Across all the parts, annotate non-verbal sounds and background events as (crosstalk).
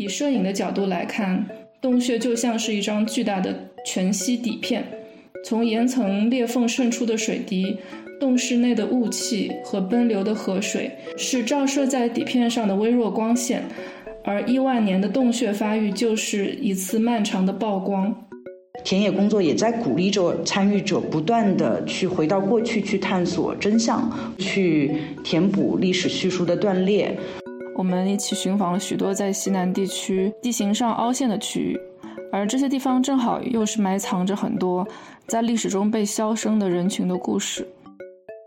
以摄影的角度来看，洞穴就像是一张巨大的全息底片，从岩层裂缝渗出的水滴。洞室内的雾气和奔流的河水是照射在底片上的微弱光线，而亿万年的洞穴发育就是一次漫长的曝光。田野工作也在鼓励着参与者不断地去回到过去，去探索真相，去填补历史叙述的断裂。我们一起寻访了许多在西南地区地形上凹陷的区域，而这些地方正好又是埋藏着很多在历史中被消声的人群的故事。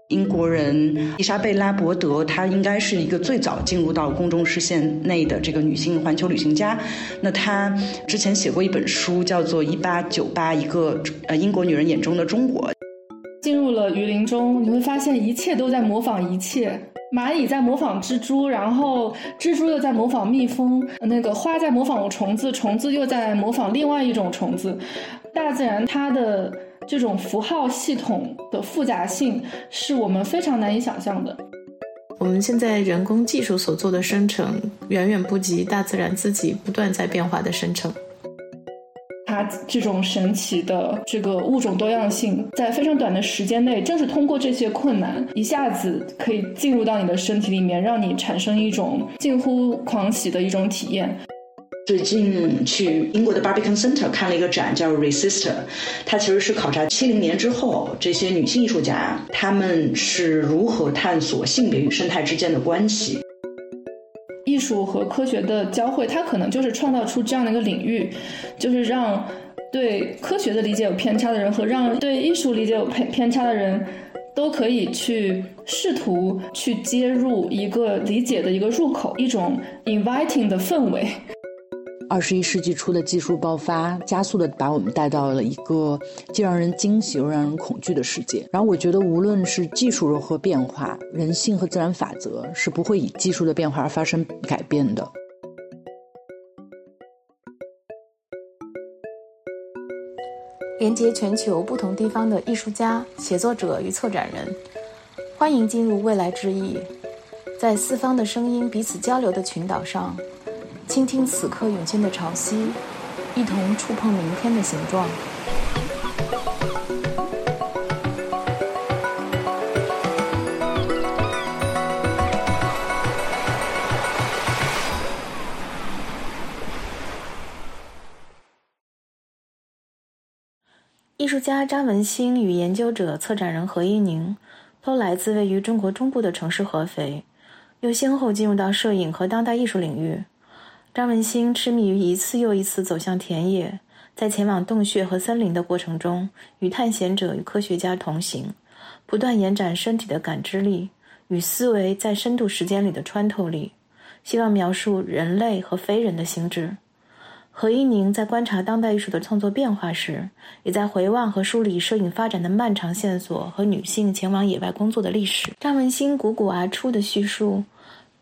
英国人伊莎贝拉·伯德，她应该是一个最早进入到公众视线内的这个女性环球旅行家。那她之前写过一本书，叫做《一八九八：一个呃英国女人眼中的中国》。进入了雨林中，你会发现一切都在模仿一切。蚂蚁在模仿蜘蛛，然后蜘蛛又在模仿蜜蜂，那个花在模仿虫子，虫子又在模仿另外一种虫子。大自然它的。这种符号系统的复杂性是我们非常难以想象的。我们现在人工技术所做的生成，远远不及大自然自己不断在变化的生成。它这种神奇的这个物种多样性，在非常短的时间内，正是通过这些困难，一下子可以进入到你的身体里面，让你产生一种近乎狂喜的一种体验。最近去英国的 Barbican Center 看了一个展，叫 Resister，它其实是考察七零年之后这些女性艺术家她们是如何探索性别与生态之间的关系。艺术和科学的交汇，它可能就是创造出这样的一个领域，就是让对科学的理解有偏差的人和让对艺术理解有偏偏差的人都可以去试图去接入一个理解的一个入口，一种 inviting 的氛围。二十一世纪初的技术爆发，加速的把我们带到了一个既让人惊喜又让人恐惧的世界。然后我觉得，无论是技术如何变化，人性和自然法则是不会以技术的变化而发生改变的。连接全球不同地方的艺术家、写作者与策展人，欢迎进入未来之翼，在四方的声音彼此交流的群岛上。倾听此刻涌现的潮汐，一同触碰明天的形状。艺术家张文兴与研究者、策展人何一宁，都来自位于中国中部的城市合肥，又先后进入到摄影和当代艺术领域。张文兴痴迷于一次又一次走向田野，在前往洞穴和森林的过程中，与探险者与科学家同行，不断延展身体的感知力与思维在深度时间里的穿透力，希望描述人类和非人的心智。何一宁在观察当代艺术的创作变化时，也在回望和梳理摄影发展的漫长线索和女性前往野外工作的历史。张文兴汩汩而出的叙述，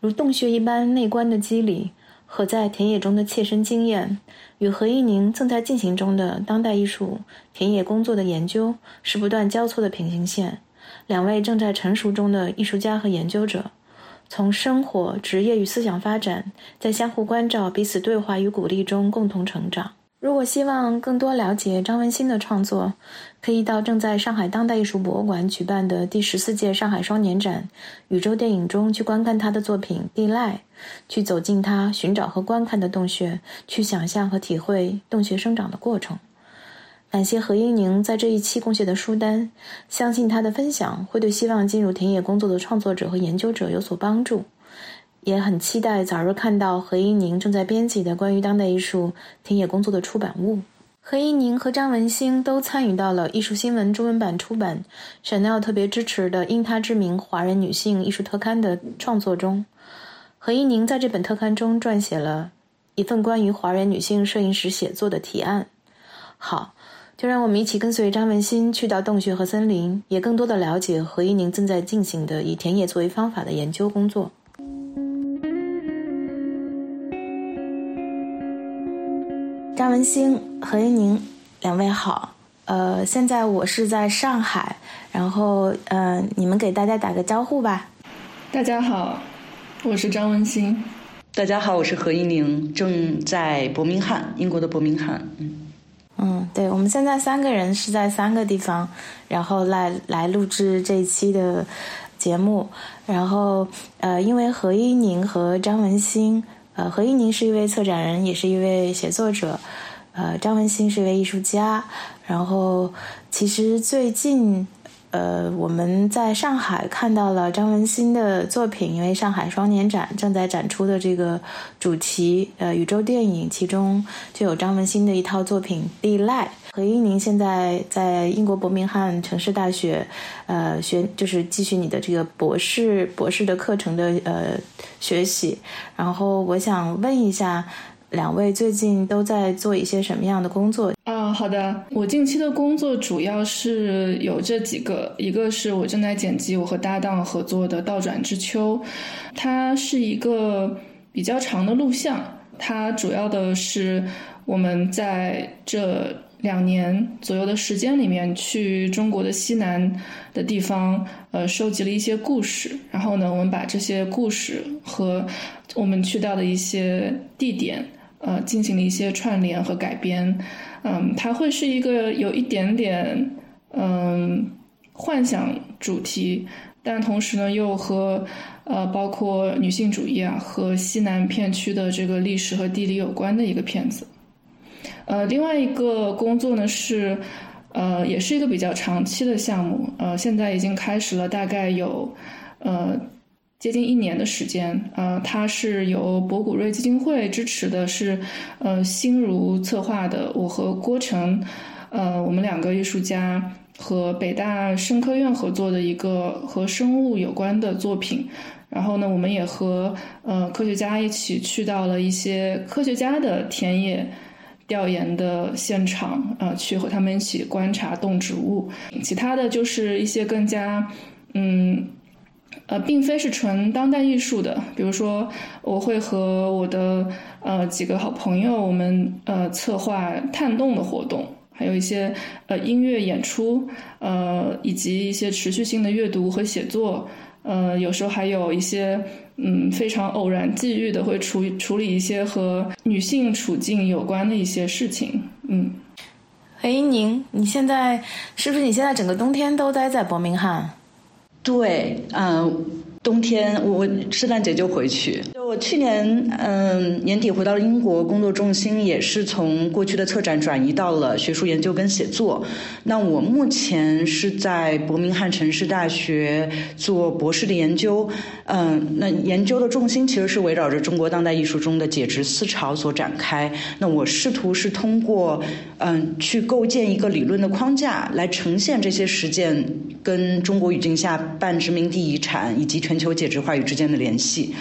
如洞穴一般内观的机理。和在田野中的切身经验，与何一宁正在进行中的当代艺术田野工作的研究是不断交错的平行线。两位正在成熟中的艺术家和研究者，从生活、职业与思想发展，在相互关照、彼此对话与鼓励中共同成长。如果希望更多了解张文新的创作，可以到正在上海当代艺术博物馆举办的第十四届上海双年展《宇宙电影》中去观看他的作品《地赖》，去走进他寻找和观看的洞穴，去想象和体会洞穴生长的过程。感谢何英宁在这一期贡献的书单，相信他的分享会对希望进入田野工作的创作者和研究者有所帮助。也很期待早日看到何一宁正在编辑的关于当代艺术田野工作的出版物。何一宁和张文兴都参与到了《艺术新闻》中文版出版、Chanel 特别支持的“因她之名”华人女性艺术特刊的创作中。何一宁在这本特刊中撰写了一份关于华人女性摄影师写作的提案。好，就让我们一起跟随张文兴去到洞穴和森林，也更多的了解何一宁正在进行的以田野作为方法的研究工作。张文兴、何一宁，两位好。呃，现在我是在上海，然后呃，你们给大家打个招呼吧。大家好，我是张文兴。大家好，我是何一宁，正在伯明翰，英国的伯明翰。嗯嗯，对，我们现在三个人是在三个地方，然后来来录制这一期的节目。然后呃，因为何一宁和张文新，呃，何一宁是一位策展人，也是一位写作者，呃，张文新是一位艺术家。然后其实最近。呃，我们在上海看到了张文新的作品，因为上海双年展正在展出的这个主题，呃，宇宙电影，其中就有张文新的一套作品《地赖》。何一宁现在在英国伯明翰城市大学，呃，学就是继续你的这个博士博士的课程的呃学习。然后我想问一下。两位最近都在做一些什么样的工作啊？好的，我近期的工作主要是有这几个，一个是我正在剪辑我和搭档合作的《倒转之秋》，它是一个比较长的录像，它主要的是我们在这两年左右的时间里面去中国的西南的地方，呃，收集了一些故事，然后呢，我们把这些故事和我们去到的一些地点。呃，进行了一些串联和改编，嗯，它会是一个有一点点嗯幻想主题，但同时呢又和呃包括女性主义啊和西南片区的这个历史和地理有关的一个片子。呃，另外一个工作呢是呃也是一个比较长期的项目，呃，现在已经开始了，大概有呃。接近一年的时间，呃，它是由博古瑞基金会支持的，是呃心如策划的。我和郭成，呃，我们两个艺术家和北大生科院合作的一个和生物有关的作品。然后呢，我们也和呃科学家一起去到了一些科学家的田野调研的现场，呃，去和他们一起观察动植物。其他的就是一些更加，嗯。呃，并非是纯当代艺术的，比如说，我会和我的呃几个好朋友，我们呃策划探洞的活动，还有一些呃音乐演出，呃以及一些持续性的阅读和写作，呃有时候还有一些嗯非常偶然际遇的会处处理一些和女性处境有关的一些事情，嗯。哎，宁，你现在是不是你现在整个冬天都待在伯明翰？对，嗯，冬天我圣诞节就回去。我去年嗯年底回到了英国，工作重心也是从过去的策展转移到了学术研究跟写作。那我目前是在伯明翰城市大学做博士的研究，嗯，那研究的重心其实是围绕着中国当代艺术中的解职思潮所展开。那我试图是通过嗯去构建一个理论的框架，来呈现这些实践跟中国语境下半殖民地遗产以及全球解职话语之间的联系。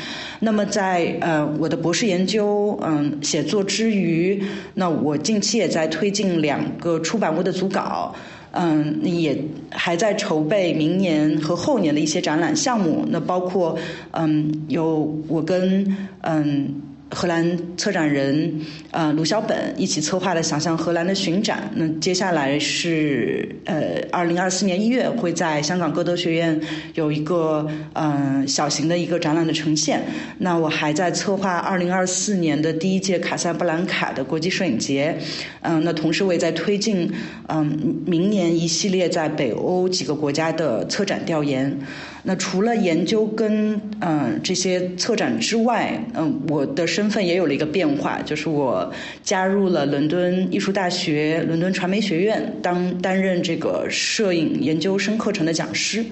那么在呃我的博士研究嗯写作之余，那我近期也在推进两个出版物的组稿，嗯也还在筹备明年和后年的一些展览项目。那包括嗯有我跟嗯。荷兰策展人呃卢小本一起策划的“想象荷兰”的巡展，那接下来是呃二零二四年一月会在香港歌德学院有一个嗯小型的一个展览的呈现。那我还在策划二零二四年的第一届卡萨布兰卡的国际摄影节，嗯，那同时我也在推进嗯明年一系列在北欧几个国家的策展调研。那除了研究跟嗯这些策展之外，嗯，我的身份也有了一个变化，就是我加入了伦敦艺术大学伦敦传媒学院，当担任这个摄影研究生课程的讲师。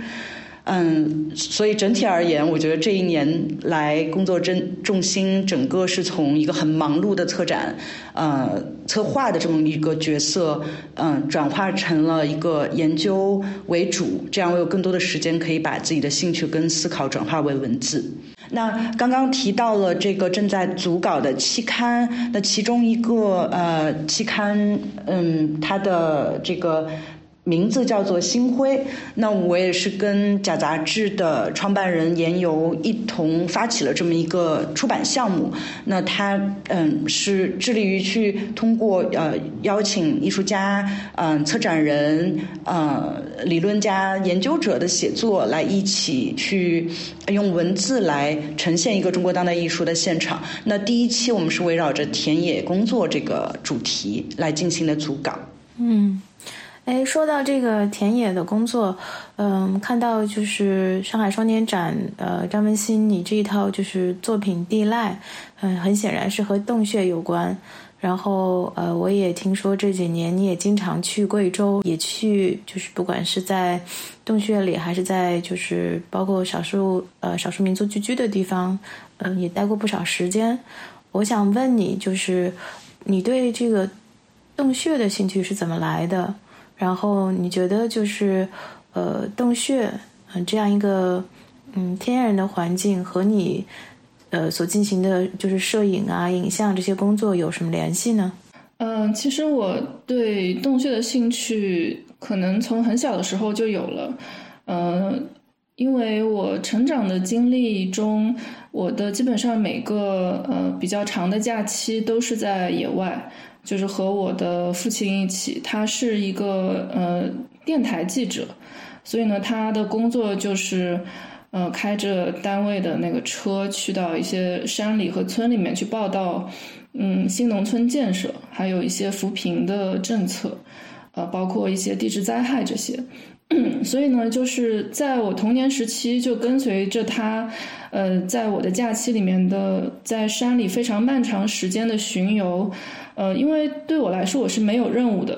嗯，所以整体而言，我觉得这一年来工作真重心整个是从一个很忙碌的策展，呃，策划的这么一个角色，嗯，转化成了一个研究为主，这样我有更多的时间可以把自己的兴趣跟思考转化为文字。那刚刚提到了这个正在组稿的期刊，那其中一个呃期刊，嗯，它的这个。名字叫做星辉，那我也是跟假杂志的创办人严游一同发起了这么一个出版项目。那他嗯是致力于去通过呃邀请艺术家、嗯策展人、呃理论家、研究者的写作来一起去用文字来呈现一个中国当代艺术的现场。那第一期我们是围绕着田野工作这个主题来进行的组稿。嗯。哎，说到这个田野的工作，嗯，看到就是上海双年展，呃，张文新，你这一套就是作品《地赖》，嗯，很显然是和洞穴有关。然后，呃，我也听说这几年你也经常去贵州，也去就是不管是在洞穴里，还是在就是包括少数呃少数民族聚居的地方，嗯，也待过不少时间。我想问你，就是你对这个洞穴的兴趣是怎么来的？然后你觉得就是，呃，洞穴，嗯，这样一个，嗯，天然的环境和你，呃，所进行的就是摄影啊、影像这些工作有什么联系呢？嗯，其实我对洞穴的兴趣可能从很小的时候就有了，嗯，因为我成长的经历中，我的基本上每个呃比较长的假期都是在野外。就是和我的父亲一起，他是一个呃电台记者，所以呢，他的工作就是呃开着单位的那个车去到一些山里和村里面去报道，嗯，新农村建设，还有一些扶贫的政策，呃，包括一些地质灾害这些。(clears throat) 所以呢，就是在我童年时期就跟随着他，呃，在我的假期里面的在山里非常漫长时间的巡游。呃，因为对我来说我是没有任务的，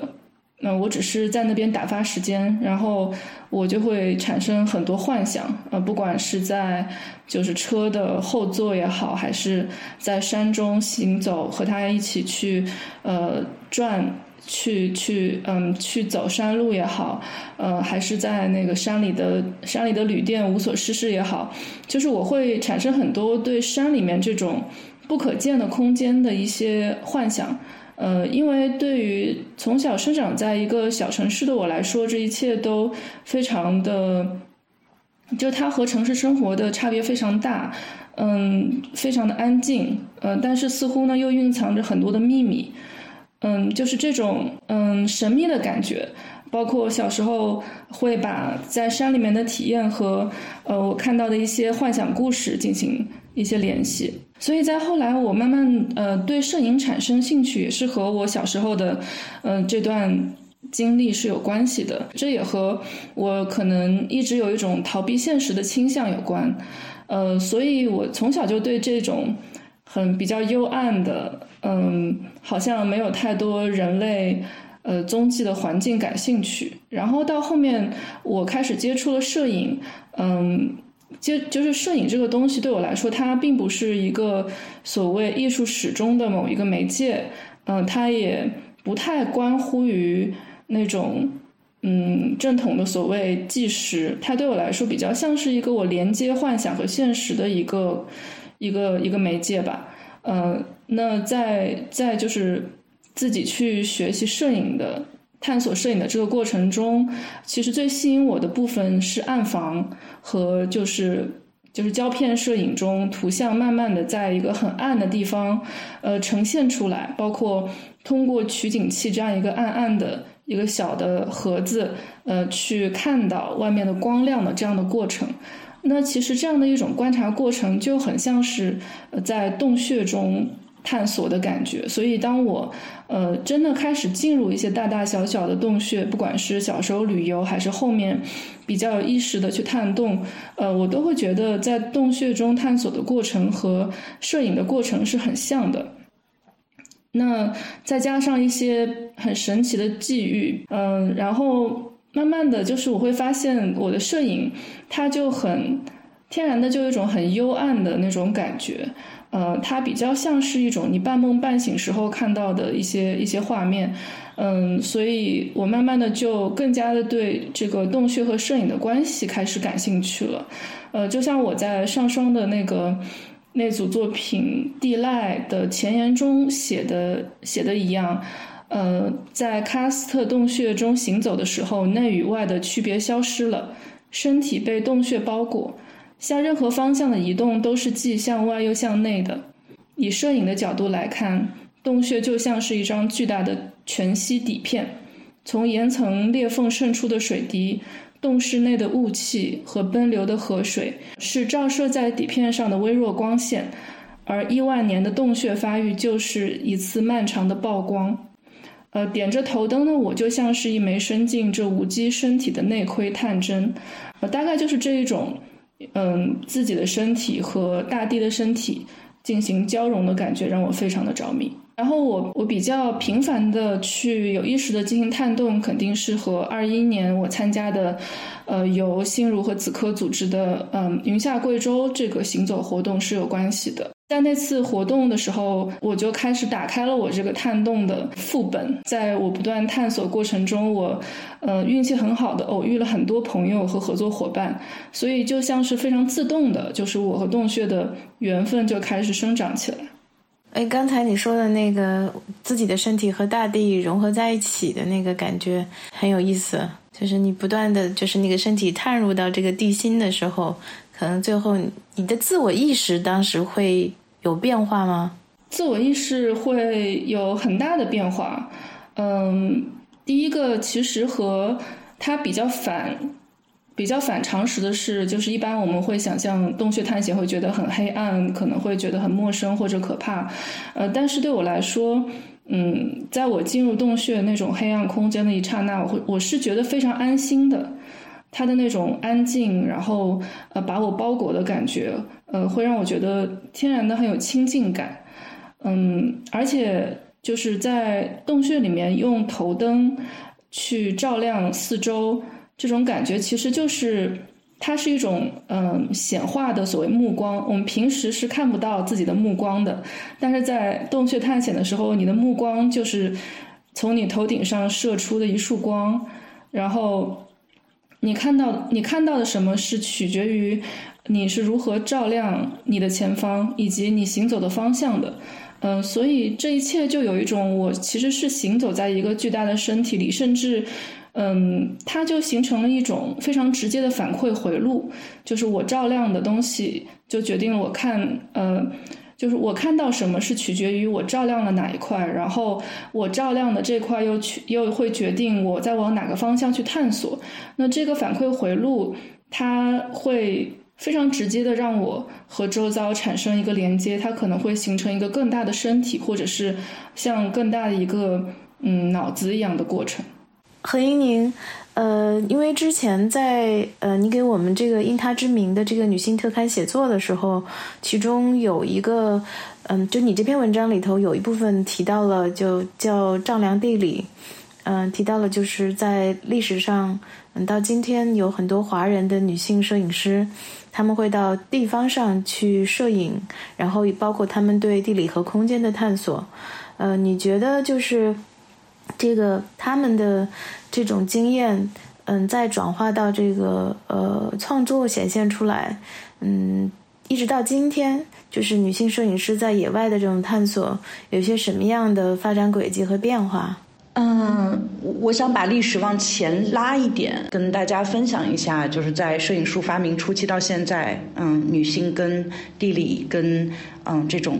那我只是在那边打发时间，然后我就会产生很多幻想，呃，不管是在就是车的后座也好，还是在山中行走，和他一起去呃转，去去嗯去走山路也好，呃，还是在那个山里的山里的旅店无所事事也好，就是我会产生很多对山里面这种。不可见的空间的一些幻想，呃，因为对于从小生长在一个小城市的我来说，这一切都非常的，就它和城市生活的差别非常大，嗯，非常的安静，嗯，但是似乎呢又蕴藏着很多的秘密，嗯，就是这种嗯神秘的感觉，包括小时候会把在山里面的体验和呃我看到的一些幻想故事进行。一些联系，所以在后来我慢慢呃对摄影产生兴趣，也是和我小时候的嗯这段经历是有关系的。这也和我可能一直有一种逃避现实的倾向有关。呃，所以我从小就对这种很比较幽暗的，嗯，好像没有太多人类呃踪迹的环境感兴趣。然后到后面我开始接触了摄影，嗯。就就是摄影这个东西对我来说，它并不是一个所谓艺术史中的某一个媒介，嗯，它也不太关乎于那种嗯正统的所谓纪实，它对我来说比较像是一个我连接幻想和现实的一个一个一个媒介吧，嗯，那在在就是自己去学习摄影的。探索摄影的这个过程中，其实最吸引我的部分是暗房和就是就是胶片摄影中图像慢慢的在一个很暗的地方，呃呈现出来，包括通过取景器这样一个暗暗的一个小的盒子，呃去看到外面的光亮的这样的过程。那其实这样的一种观察过程就很像是在洞穴中。探索的感觉，所以当我呃真的开始进入一些大大小小的洞穴，不管是小时候旅游，还是后面比较有意识的去探洞，呃，我都会觉得在洞穴中探索的过程和摄影的过程是很像的。那再加上一些很神奇的际遇，嗯，然后慢慢的就是我会发现我的摄影它就很天然的就有一种很幽暗的那种感觉。呃，它比较像是一种你半梦半醒时候看到的一些一些画面，嗯，所以我慢慢的就更加的对这个洞穴和摄影的关系开始感兴趣了，呃，就像我在上双的那个那组作品《地赖》的前言中写的写的一样，呃，在喀斯特洞穴中行走的时候，内与外的区别消失了，身体被洞穴包裹，向任何方向的移动都是既向外又向内的。以摄影的角度来看，洞穴就像是一张巨大的全息底片，从岩层裂缝渗出的水滴。洞室内的雾气和奔流的河水是照射在底片上的微弱光线，而亿万年的洞穴发育就是一次漫长的曝光。呃，点着头灯的我就像是一枚伸进这无机身体的内窥探针，呃，大概就是这一种，嗯，自己的身体和大地的身体进行交融的感觉，让我非常的着迷。然后我我比较频繁的去有意识的进行探洞，肯定是和二一年我参加的，呃，由心如和子科组织的嗯云下贵州这个行走活动是有关系的。在那次活动的时候，我就开始打开了我这个探洞的副本。在我不断探索过程中，我呃运气很好的偶遇了很多朋友和合作伙伴，所以就像是非常自动的，就是我和洞穴的缘分就开始生长起来。哎，刚才你说的那个自己的身体和大地融合在一起的那个感觉很有意思，就是你不断的就是那个身体探入到这个地心的时候，可能最后你的自我意识当时会有变化吗？自我意识会有很大的变化。嗯，第一个其实和它比较反。比较反常识的是，就是一般我们会想象洞穴探险会觉得很黑暗，可能会觉得很陌生或者可怕。呃，但是对我来说，嗯，在我进入洞穴那种黑暗空间的一刹那，我会我是觉得非常安心的。它的那种安静，然后呃把我包裹的感觉，呃，会让我觉得天然的很有亲近感。嗯，而且就是在洞穴里面用头灯去照亮四周。这种感觉其实就是，它是一种嗯显化的所谓目光。我们平时是看不到自己的目光的，但是在洞穴探险的时候，你的目光就是从你头顶上射出的一束光，然后你看到你看到的什么是取决于你是如何照亮你的前方以及你行走的方向的。嗯，所以这一切就有一种我其实是行走在一个巨大的身体里，甚至。嗯，它就形成了一种非常直接的反馈回路，就是我照亮的东西就决定了我看，呃，就是我看到什么是取决于我照亮了哪一块，然后我照亮的这块又去又会决定我在往哪个方向去探索。那这个反馈回路，它会非常直接的让我和周遭产生一个连接，它可能会形成一个更大的身体，或者是像更大的一个嗯脑子一样的过程。何英宁，呃，因为之前在呃，你给我们这个因他之名的这个女性特刊写作的时候，其中有一个，嗯，就你这篇文章里头有一部分提到了，就叫丈量地理，嗯，提到了就是在历史上，嗯，到今天有很多华人的女性摄影师，他们会到地方上去摄影，然后包括他们对地理和空间的探索，呃，你觉得就是？这个他们的这种经验，嗯，再转化到这个呃创作显现出来，嗯，一直到今天，就是女性摄影师在野外的这种探索，有些什么样的发展轨迹和变化？嗯，我想把历史往前拉一点，跟大家分享一下，就是在摄影术发明初期到现在，嗯，女性跟地理跟嗯这种。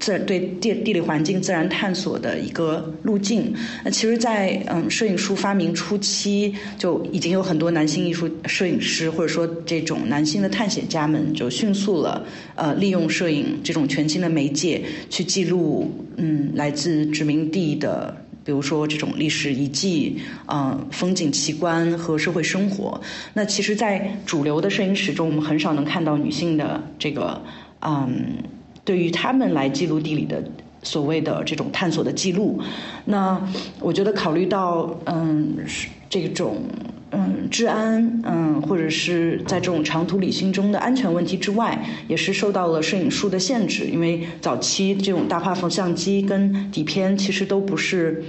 自然对地地理环境自然探索的一个路径。那其实，在嗯摄影术发明初期，就已经有很多男性艺术摄影师，或者说这种男性的探险家们，就迅速了呃利用摄影这种全新的媒介去记录嗯来自殖民地的，比如说这种历史遗迹、嗯风景奇观和社会生活。那其实，在主流的摄影史中，我们很少能看到女性的这个嗯。对于他们来记录地理的所谓的这种探索的记录，那我觉得考虑到嗯这种嗯治安嗯或者是在这种长途旅行中的安全问题之外，也是受到了摄影术的限制，因为早期这种大画幅相机跟底片其实都不是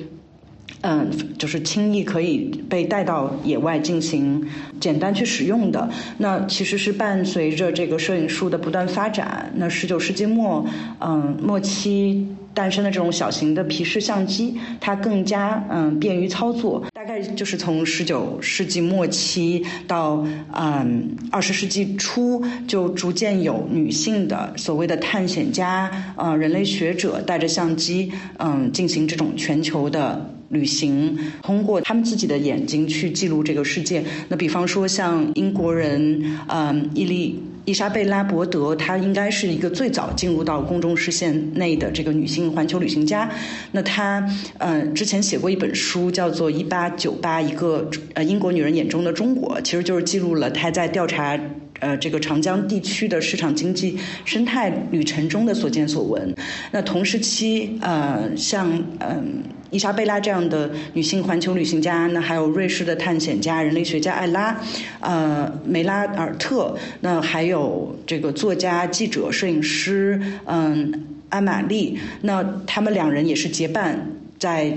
嗯，就是轻易可以被带到野外进行简单去使用的。那其实是伴随着这个摄影术的不断发展，那十九世纪末，嗯，末期诞生的这种小型的皮式相机，它更加嗯便于操作。大概就是从十九世纪末期到嗯二十世纪初，就逐渐有女性的所谓的探险家、呃人类学者带着相机，嗯进行这种全球的。旅行，通过他们自己的眼睛去记录这个世界。那比方说，像英国人，嗯，伊丽伊莎贝拉伯德，她应该是一个最早进入到公众视线内的这个女性环球旅行家。那她，嗯，之前写过一本书，叫做《一八九八一个呃英国女人眼中的中国》，其实就是记录了她在调查。呃，这个长江地区的市场经济生态旅程中的所见所闻。那同时期，呃，像嗯伊莎贝拉这样的女性环球旅行家，那还有瑞士的探险家、人类学家艾拉，呃，梅拉尔特，那还有这个作家、记者、摄影师，嗯，安玛丽，那他们两人也是结伴在。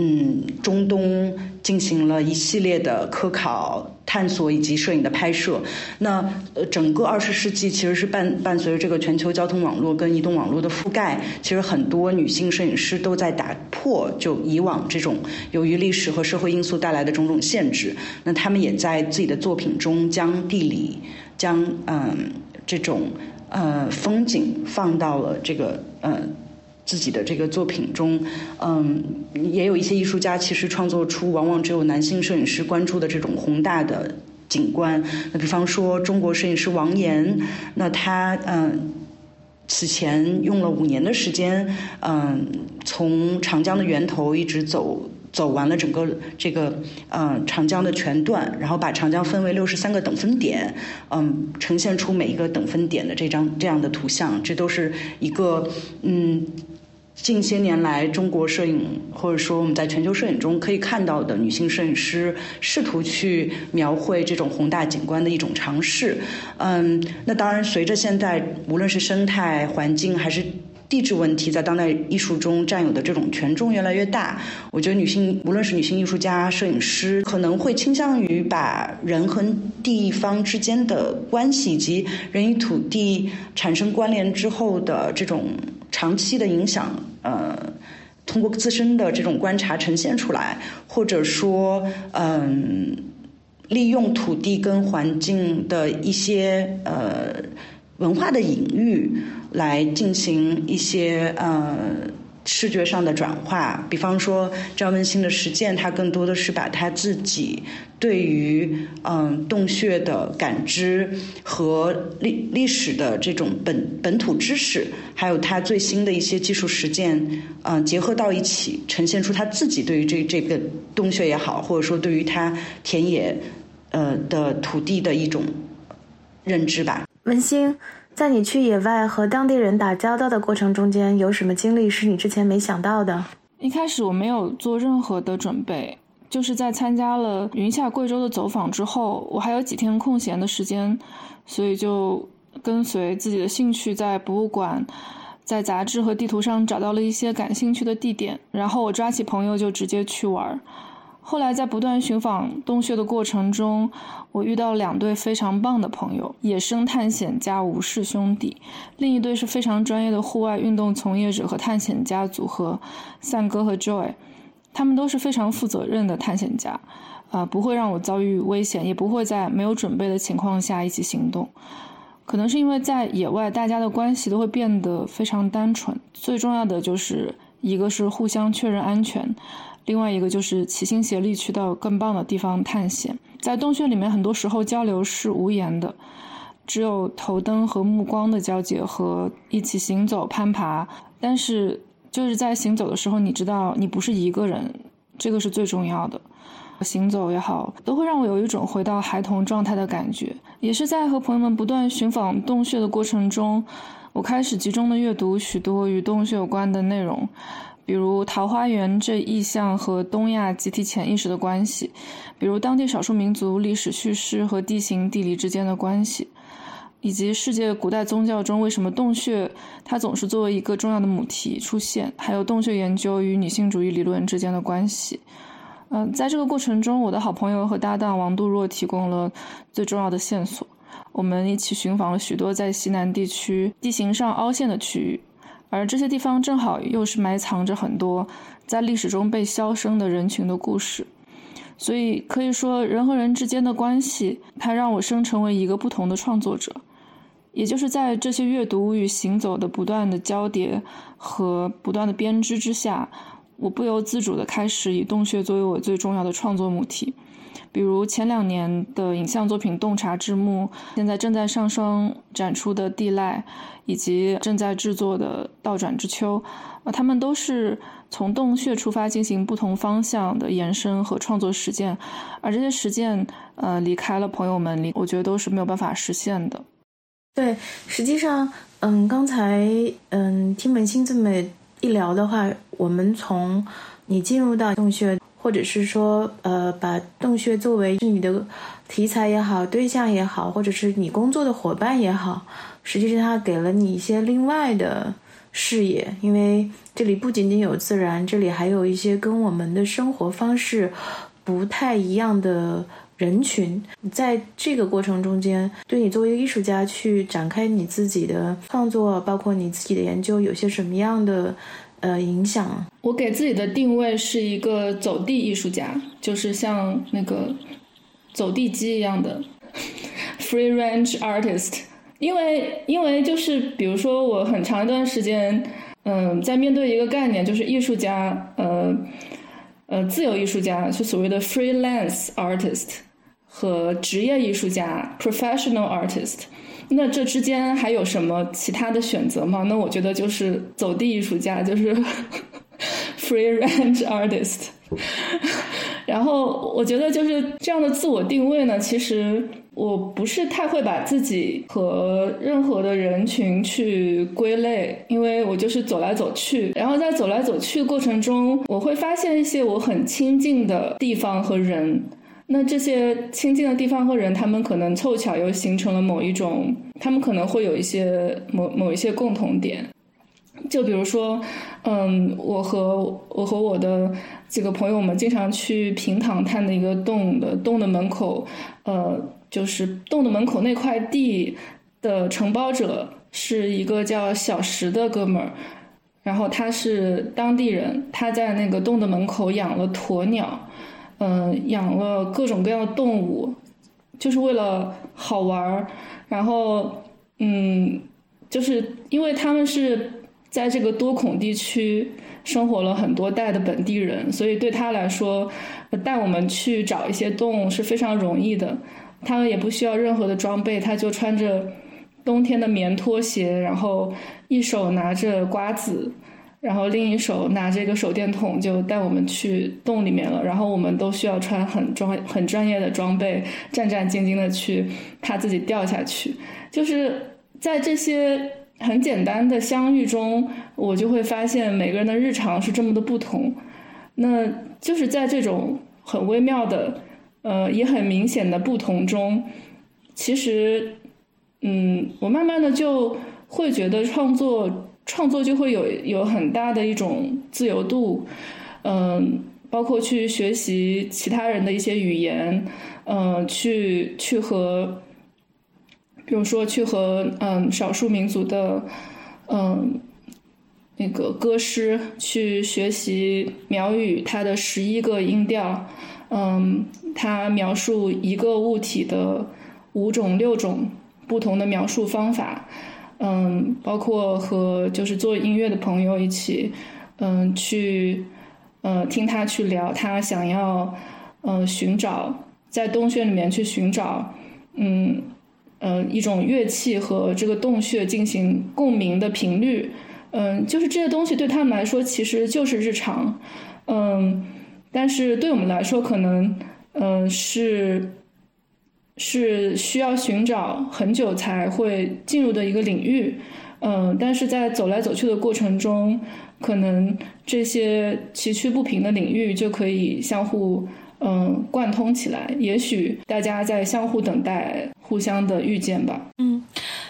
嗯，中东进行了一系列的科考、探索以及摄影的拍摄。那呃，整个二十世纪其实是伴伴随着这个全球交通网络跟移动网络的覆盖，其实很多女性摄影师都在打破就以往这种由于历史和社会因素带来的种种限制。那他们也在自己的作品中将地理、将嗯这种呃风景放到了这个呃。自己的这个作品中，嗯，也有一些艺术家其实创作出往往只有男性摄影师关注的这种宏大的景观。那比方说，中国摄影师王岩，那他嗯，此前用了五年的时间，嗯，从长江的源头一直走走完了整个这个嗯长江的全段，然后把长江分为六十三个等分点，嗯，呈现出每一个等分点的这张这样的图像，这都是一个嗯。近些年来，中国摄影或者说我们在全球摄影中可以看到的女性摄影师试图去描绘这种宏大景观的一种尝试。嗯，那当然，随着现在无论是生态环境还是地质问题在当代艺术中占有的这种权重越来越大，我觉得女性无论是女性艺术家、摄影师，可能会倾向于把人和地方之间的关系以及人与土地产生关联之后的这种。长期的影响，呃，通过自身的这种观察呈现出来，或者说，嗯，利用土地跟环境的一些呃文化的隐喻，来进行一些呃。视觉上的转化，比方说张文新的实践，他更多的是把他自己对于嗯洞穴的感知和历历史的这种本本土知识，还有他最新的一些技术实践，嗯结合到一起，呈现出他自己对于这这个洞穴也好，或者说对于他田野呃的土地的一种认知吧。文心。在你去野外和当地人打交道的过程中间，有什么经历是你之前没想到的？一开始我没有做任何的准备，就是在参加了云下贵州的走访之后，我还有几天空闲的时间，所以就跟随自己的兴趣，在博物馆、在杂志和地图上找到了一些感兴趣的地点，然后我抓起朋友就直接去玩。后来在不断寻访洞穴的过程中，我遇到两对非常棒的朋友：野生探险家吴氏兄弟，另一对是非常专业的户外运动从业者和探险家组合散哥和 Joy。他们都是非常负责任的探险家，啊，不会让我遭遇危险，也不会在没有准备的情况下一起行动。可能是因为在野外，大家的关系都会变得非常单纯。最重要的就是一个是互相确认安全。另外一个就是齐心协力去到更棒的地方探险。在洞穴里面，很多时候交流是无言的，只有头灯和目光的交接和一起行走、攀爬。但是就是在行走的时候，你知道你不是一个人，这个是最重要的。行走也好，都会让我有一种回到孩童状态的感觉。也是在和朋友们不断寻访洞穴的过程中，我开始集中的阅读许多与洞穴有关的内容。比如桃花源这意象和东亚集体潜意识的关系，比如当地少数民族历史叙事和地形地理之间的关系，以及世界古代宗教中为什么洞穴它总是作为一个重要的母题出现，还有洞穴研究与女性主义理论之间的关系。嗯，在这个过程中，我的好朋友和搭档王杜若提供了最重要的线索。我们一起寻访了许多在西南地区地形上凹陷的区域，而这些地方正好又是埋藏着很多在历史中被消声的人群的故事。所以可以说，人和人之间的关系，它让我生成为一个不同的创作者。也就是在这些阅读与行走的不断的交叠和不断的编织之下，我不由自主地开始以洞穴作为我最重要的创作母题。比如前两年的影像作品《洞察之墓》，现在正在上双展出的《地赖》，以及正在制作的《倒转之秋》，啊，他们都是。从洞穴出发进行不同方向的延伸和创作实践，而这些实践，呃，离开了朋友们，离我觉得都是没有办法实现的。对，实际上，嗯，刚才，嗯，听文清这么一聊的话，我们从你进入到洞穴，或者是说，呃，把洞穴作为你的题材也好，对象也好，或者是你工作的伙伴也好，实际上它给了你一些另外的。视野，因为这里不仅仅有自然，这里还有一些跟我们的生活方式不太一样的人群。在这个过程中间，对你作为一个艺术家去展开你自己的创作，包括你自己的研究，有些什么样的呃影响？我给自己的定位是一个走地艺术家，就是像那个走地鸡一样的 (laughs) free range artist。因为，因为就是比如说，我很长一段时间，嗯，在面对一个概念，就是艺术家，呃，呃，自由艺术家，就所谓的 freelance artist 和职业艺术家 professional artist，那这之间还有什么其他的选择吗？那我觉得就是走地艺术家，就是 (laughs) free range artist。(laughs) 然后我觉得就是这样的自我定位呢，其实。我不是太会把自己和任何的人群去归类，因为我就是走来走去，然后在走来走去过程中，我会发现一些我很亲近的地方和人。那这些亲近的地方和人，他们可能凑巧又形成了某一种，他们可能会有一些某某一些共同点。就比如说，嗯，我和我和我的几个朋友们经常去平塘探的一个洞的洞的门口，呃。就是洞的门口那块地的承包者是一个叫小石的哥们儿，然后他是当地人，他在那个洞的门口养了鸵鸟，嗯，养了各种各样的动物，就是为了好玩儿。然后，嗯，就是因为他们是在这个多孔地区生活了很多代的本地人，所以对他来说，带我们去找一些洞是非常容易的。他们也不需要任何的装备，他就穿着冬天的棉拖鞋，然后一手拿着瓜子，然后另一手拿着一个手电筒，就带我们去洞里面了。然后我们都需要穿很装、很专业的装备，战战兢兢的去怕自己掉下去。就是在这些很简单的相遇中，我就会发现每个人的日常是这么的不同。那就是在这种很微妙的。呃，也很明显的不同中，其实，嗯，我慢慢的就会觉得创作创作就会有有很大的一种自由度，嗯，包括去学习其他人的一些语言，嗯，去去和，比如说去和嗯少数民族的嗯那个歌诗去学习苗语它的十一个音调。嗯，他描述一个物体的五种、六种不同的描述方法。嗯，包括和就是做音乐的朋友一起，嗯，去呃听他去聊，他想要呃寻找在洞穴里面去寻找，嗯呃一种乐器和这个洞穴进行共鸣的频率。嗯，就是这些东西对他们来说其实就是日常。嗯。但是对我们来说，可能，嗯，是是需要寻找很久才会进入的一个领域，嗯，但是在走来走去的过程中，可能这些崎岖不平的领域就可以相互嗯，贯通起来。也许大家在相互等待，互相的遇见吧。嗯，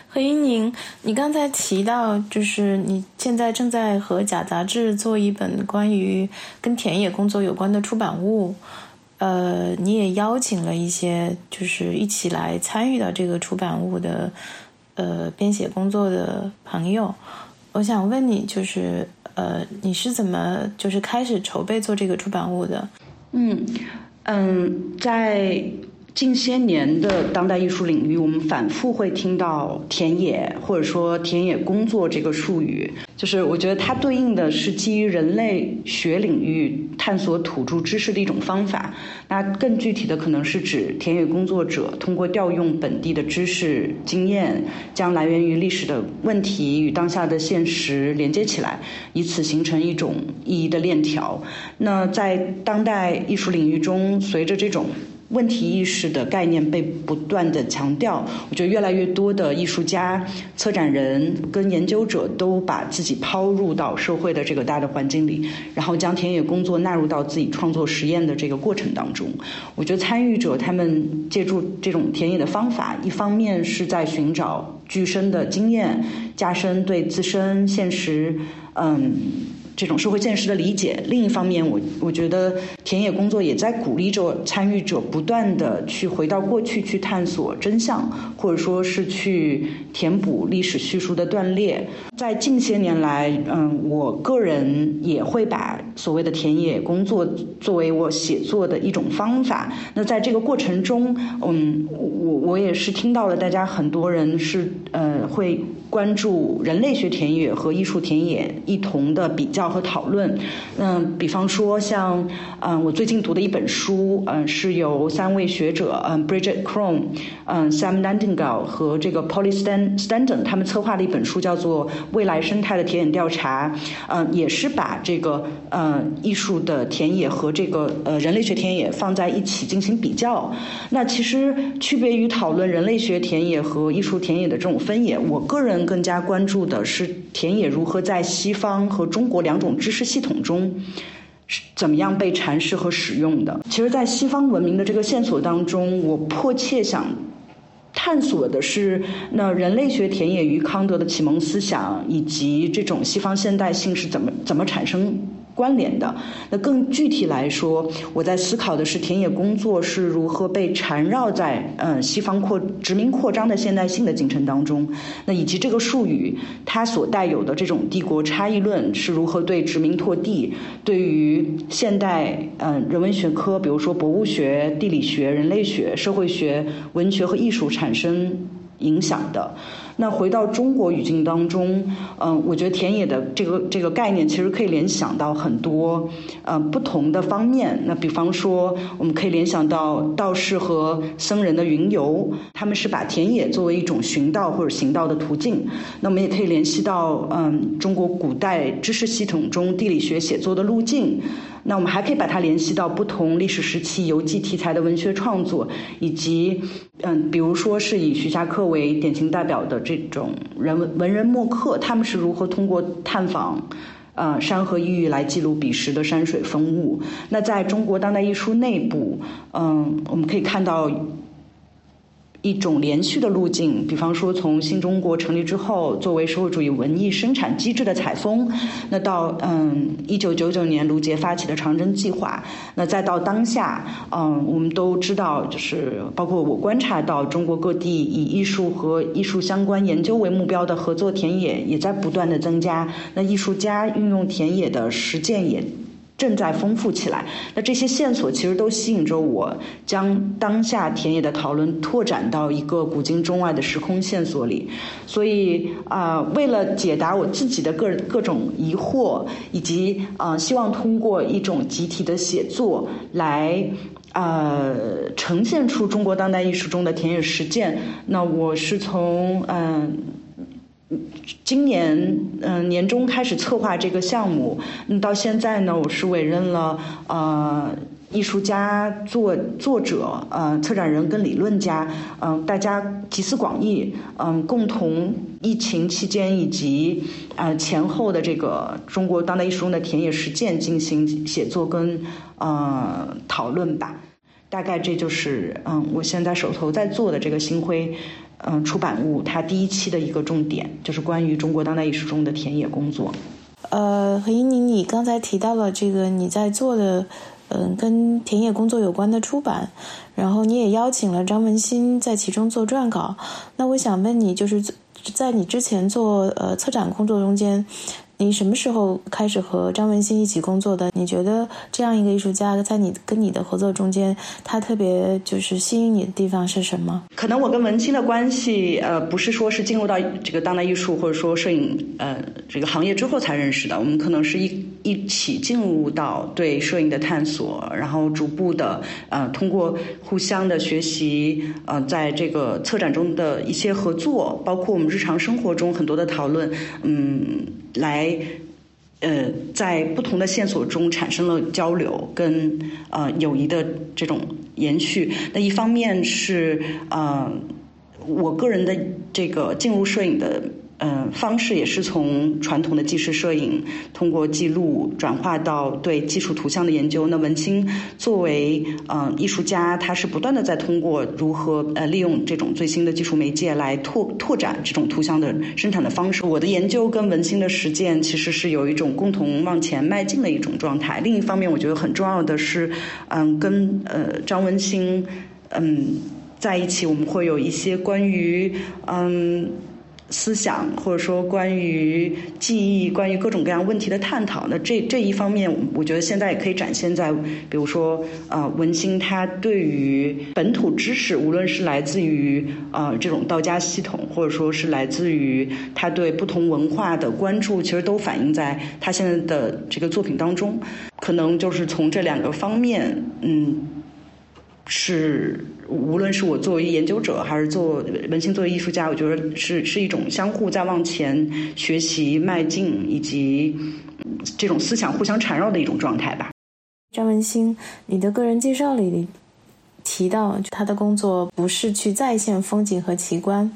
何一宁，你刚才提到，就是你现在正在和假杂志做一本关于跟田野工作有关的出版物。呃，你也邀请了一些，就是一起来参与到这个出版物的呃编写工作的朋友。我想问你，就是呃，你是怎么就是开始筹备做这个出版物的？嗯嗯，在近些年的当代艺术领域，我们反复会听到田野或者说田野工作这个术语。就是我觉得它对应的是基于人类学领域探索土著知识的一种方法。那更具体的可能是指田野工作者通过调用本地的知识经验，将来源于历史的问题与当下的现实连接起来，以此形成一种意义的链条。那在当代艺术领域中，随着这种问题意识的概念被不断的强调，我觉得越来越多的艺术家、策展人跟研究者都把自己抛入到社会的这个大的环境里，然后将田野工作纳入到自己创作实验的这个过程当中。我觉得参与者他们借助这种田野的方法，一方面是在寻找具身的经验，加深对自身现实，嗯。这种社会现实的理解。另一方面，我我觉得田野工作也在鼓励着参与者不断的去回到过去，去探索真相，或者说是去填补历史叙述的断裂。在近些年来，嗯，我个人也会把所谓的田野工作作为我写作的一种方法。那在这个过程中，嗯，我我也是听到了大家很多人是呃会。关注人类学田野和艺术田野一同的比较和讨论。嗯，比方说像嗯，我最近读的一本书，嗯，是由三位学者，嗯，Bridget Crone，嗯，Sam n a n t i n g a l 和这个 Polly Stanton 他们策划的一本书，叫做《未来生态的田野调查》。嗯，也是把这个嗯艺术的田野和这个呃人类学田野放在一起进行比较。那其实区别于讨论人类学田野和艺术田野的这种分野，我个人。更加关注的是田野如何在西方和中国两种知识系统中是怎么样被阐释和使用的。其实，在西方文明的这个线索当中，我迫切想探索的是，那人类学田野与康德的启蒙思想以及这种西方现代性是怎么怎么产生。关联的，那更具体来说，我在思考的是田野工作是如何被缠绕在嗯西方扩殖民扩张的现代性的进程当中，那以及这个术语它所带有的这种帝国差异论是如何对殖民拓地，对于现代嗯人文学科，比如说博物学、地理学、人类学、社会学、文学和艺术产生影响的。那回到中国语境当中，嗯，我觉得田野的这个这个概念其实可以联想到很多呃不同的方面。那比方说，我们可以联想到道士和僧人的云游，他们是把田野作为一种寻道或者行道的途径。那我们也可以联系到嗯中国古代知识系统中地理学写作的路径。那我们还可以把它联系到不同历史时期游记题材的文学创作，以及嗯，比如说是以徐霞客为典型代表的这种人文文人墨客，他们是如何通过探访呃山河异域来记录彼时的山水风物。那在中国当代艺术内部，嗯，我们可以看到。一种连续的路径，比方说从新中国成立之后，作为社会主义文艺生产机制的采风，那到嗯一九九九年卢杰发起的长征计划，那再到当下，嗯我们都知道，就是包括我观察到中国各地以艺术和艺术相关研究为目标的合作田野也在不断的增加，那艺术家运用田野的实践也。正在丰富起来。那这些线索其实都吸引着我，将当下田野的讨论拓展到一个古今中外的时空线索里。所以啊，为了解答我自己的各各种疑惑，以及啊，希望通过一种集体的写作来呃呈现出中国当代艺术中的田野实践。那我是从嗯。今年嗯年中开始策划这个项目，嗯到现在呢，我是委任了呃艺术家、作作者、呃，策展人跟理论家，嗯，大家集思广益，嗯，共同疫情期间以及呃前后的这个中国当代艺术中的田野实践进行写作跟呃讨论吧。大概这就是嗯，我现在手头在做的这个星辉嗯出版物，它第一期的一个重点就是关于中国当代艺术中的田野工作。呃，何英宁，你刚才提到了这个你在做的。嗯，跟田野工作有关的出版，然后你也邀请了张文新在其中做撰稿。那我想问你，就是在你之前做呃策展工作中间。你什么时候开始和张文新一起工作的？你觉得这样一个艺术家在你跟你的合作中间，他特别就是吸引你的地方是什么？可能我跟文清的关系，呃，不是说是进入到这个当代艺术或者说摄影呃这个行业之后才认识的，我们可能是一一起进入到对摄影的探索，然后逐步的呃通过互相的学习，呃，在这个策展中的一些合作，包括我们日常生活中很多的讨论，嗯。来，呃，在不同的线索中产生了交流跟呃友谊的这种延续。那一方面是呃，我个人的这个进入摄影的。嗯，方式也是从传统的纪实摄影，通过记录转化到对技术图像的研究。那文清作为嗯艺术家，他是不断的在通过如何呃利用这种最新的技术媒介来拓拓展这种图像的生产的方式。我的研究跟文清的实践其实是有一种共同往前迈进的一种状态。另一方面，我觉得很重要的是，嗯，跟呃张文清嗯在一起，我们会有一些关于嗯。思想或者说关于记忆、关于各种各样问题的探讨，那这这一方面，我觉得现在也可以展现在，比如说，呃，文心他对于本土知识，无论是来自于呃这种道家系统，或者说是来自于他对不同文化的关注，其实都反映在他现在的这个作品当中。可能就是从这两个方面，嗯，是。无论是我作为研究者，还是做文心作为艺术家，我觉得是是一种相互在往前学习迈进，以及这种思想互相缠绕的一种状态吧。张文新，你的个人介绍里提到，他的工作不是去再现风景和奇观，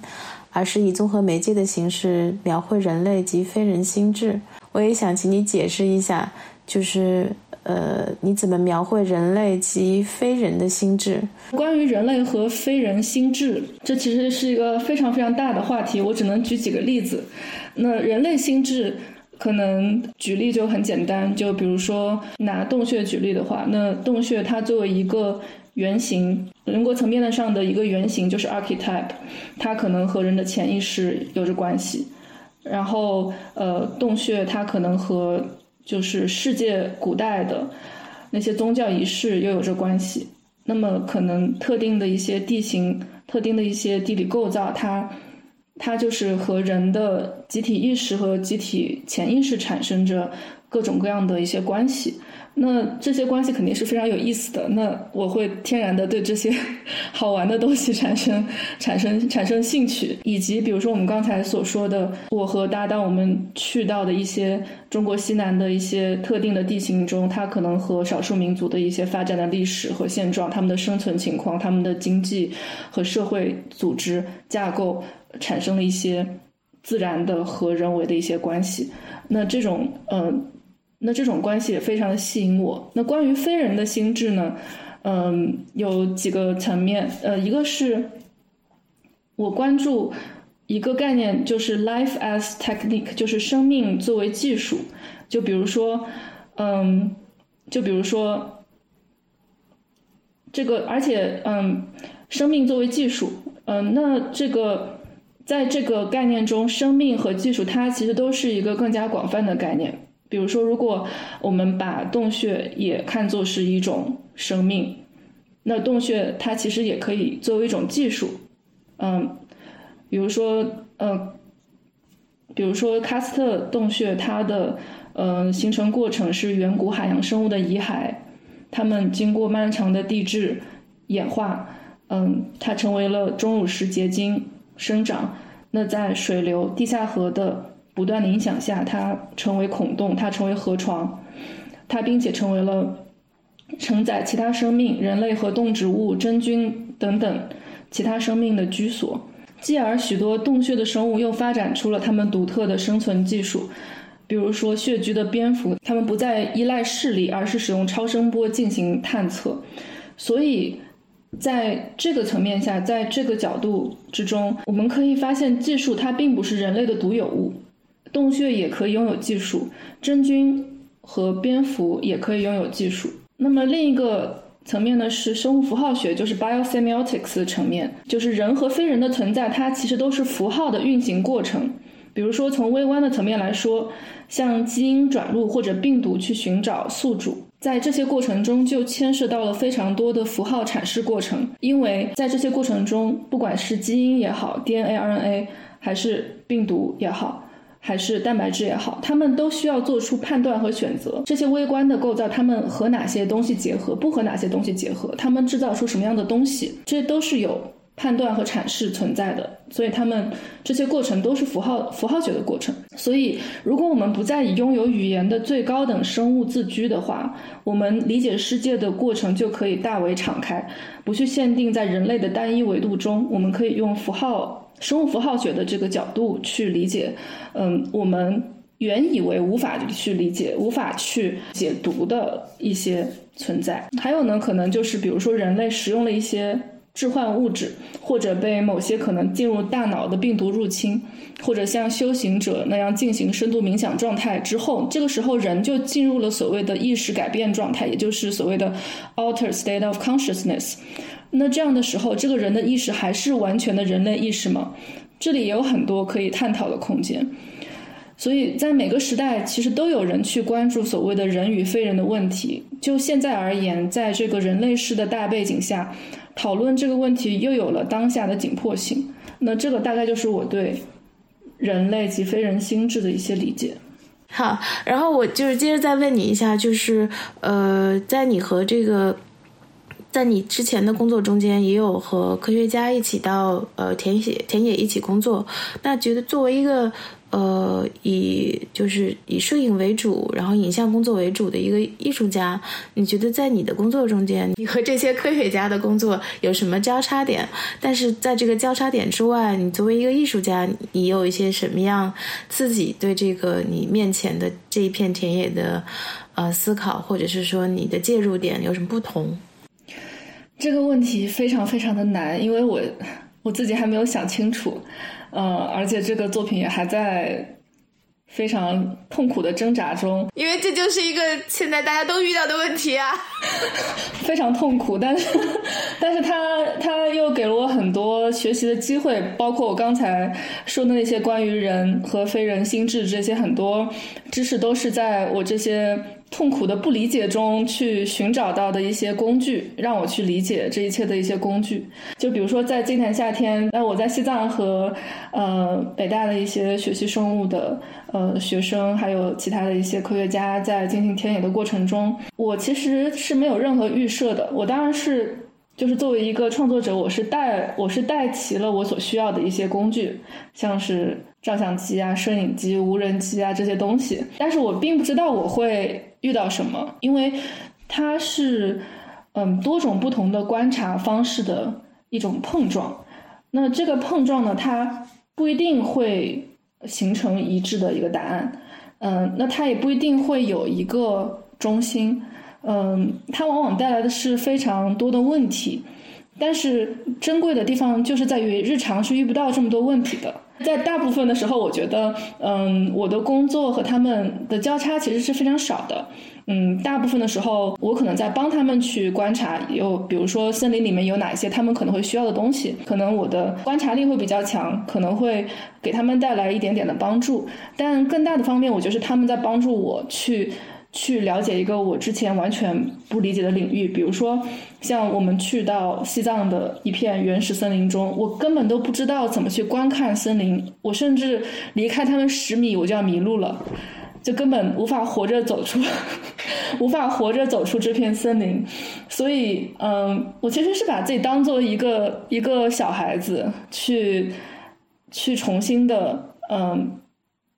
而是以综合媒介的形式描绘人类及非人心智。我也想请你解释一下，就是。呃，你怎么描绘人类及非人的心智？关于人类和非人心智，这其实是一个非常非常大的话题。我只能举几个例子。那人类心智，可能举例就很简单，就比如说拿洞穴举例的话，那洞穴它作为一个原型，人格层面的上的一个原型，就是 archetype，它可能和人的潜意识有着关系。然后，呃，洞穴它可能和就是世界古代的那些宗教仪式又有着关系，那么可能特定的一些地形、特定的一些地理构造，它它就是和人的集体意识和集体潜意识产生着各种各样的一些关系。那这些关系肯定是非常有意思的。那我会天然的对这些 (laughs) 好玩的东西产生产生产生兴趣，以及比如说我们刚才所说的，我和搭档我们去到的一些中国西南的一些特定的地形中，它可能和少数民族的一些发展的历史和现状、他们的生存情况、他们的经济和社会组织架构产生了一些自然的和人为的一些关系。那这种嗯。那这种关系也非常的吸引我。那关于非人的心智呢？嗯，有几个层面。呃，一个是我关注一个概念，就是 life as technique，就是生命作为技术。就比如说，嗯，就比如说这个，而且嗯，生命作为技术，嗯，那这个在这个概念中，生命和技术它其实都是一个更加广泛的概念。比如说，如果我们把洞穴也看作是一种生命，那洞穴它其实也可以作为一种技术，嗯，比如说，呃，比如说喀斯特洞穴，它的呃形成过程是远古海洋生物的遗骸，它们经过漫长的地质演化，嗯，它成为了钟乳石结晶。生长，那在水流、地下河的。不断的影响下，它成为孔洞，它成为河床，它并且成为了承载其他生命、人类和动植物、真菌等等其他生命的居所。继而，许多洞穴的生物又发展出了它们独特的生存技术，比如说穴居的蝙蝠，它们不再依赖视力，而是使用超声波进行探测。所以，在这个层面下，在这个角度之中，我们可以发现，技术它并不是人类的独有物，洞穴也可以拥有技术，真菌和蝙蝠也可以拥有技术。那么，另一个。层面呢是生物符号学，就是 biosemiotics 的层面，就是人和非人的存在，它其实都是符号的运行过程。比如说从微观的层面来说，像基因转录或者病毒去寻找宿主，在这些过程中就牵涉到了非常多的符号阐释过程，因为在这些过程中，不管是基因也好，DNA、RNA 还是病毒也好。还是蛋白质也好，它们都需要做出判断和选择。这些微观的构造，它们和哪些东西结合，不和哪些东西结合，它们制造出什么样的东西，这都是有判断和阐释存在的。所以，它们这些过程都是符号符号学的过程。所以，如果我们不再以拥有语言的最高等生物自居的话，我们理解世界的过程就可以大为敞开，不去限定在人类的单一维度中。我们可以用符号。生物符号学的这个角度去理解，嗯，我们原以为无法去理解、无法去解读的一些存在。还有呢，可能就是比如说人类使用了一些置换物质，或者被某些可能进入大脑的病毒入侵，或者像修行者那样进行深度冥想状态之后，这个时候人就进入了所谓的意识改变状态，也就是所谓的 altered state of consciousness。那这样的时候，这个人的意识还是完全的人类意识吗？这里也有很多可以探讨的空间。所以在每个时代，其实都有人去关注所谓的人与非人的问题。就现在而言，在这个人类式的大背景下，讨论这个问题又有了当下的紧迫性。那这个大概就是我对人类及非人心智的一些理解。好，然后我就是接着再问你一下，就是呃，在你和这个。在你之前的工作中间，也有和科学家一起到呃田野田野一起工作。那觉得作为一个呃以就是以摄影为主，然后影像工作为主的一个艺术家，你觉得在你的工作中间，(laughs) 你和这些科学家的工作有什么交叉点？但是在这个交叉点之外，你作为一个艺术家，你有一些什么样自己对这个你面前的这一片田野的呃思考，或者是说你的介入点有什么不同？这个问题非常非常的难，因为我我自己还没有想清楚，呃，而且这个作品也还在非常痛苦的挣扎中，因为这就是一个现在大家都遇到的问题啊，(laughs) 非常痛苦，但是但是他他又给了我很多学习的机会，包括我刚才说的那些关于人和非人心智这些很多知识，都是在我这些。痛苦的不理解中去寻找到的一些工具，让我去理解这一切的一些工具。就比如说在今年夏天，那我在西藏和呃北大的一些学习生物的呃学生，还有其他的一些科学家在进行田野的过程中，我其实是没有任何预设的。我当然是就是作为一个创作者，我是带我是带齐了我所需要的一些工具，像是照相机啊、摄影机、无人机啊这些东西，但是我并不知道我会。遇到什么？因为它是嗯多种不同的观察方式的一种碰撞。那这个碰撞呢，它不一定会形成一致的一个答案。嗯，那它也不一定会有一个中心。嗯，它往往带来的是非常多的问题。但是珍贵的地方就是在于日常是遇不到这么多问题的。在大部分的时候，我觉得，嗯，我的工作和他们的交叉其实是非常少的。嗯，大部分的时候，我可能在帮他们去观察，有比如说森林里面有哪些他们可能会需要的东西，可能我的观察力会比较强，可能会给他们带来一点点的帮助。但更大的方面，我觉得是他们在帮助我去。去了解一个我之前完全不理解的领域，比如说像我们去到西藏的一片原始森林中，我根本都不知道怎么去观看森林，我甚至离开他们十米我就要迷路了，就根本无法活着走出，(laughs) 无法活着走出这片森林。所以，嗯，我其实是把自己当做一个一个小孩子去去重新的，嗯。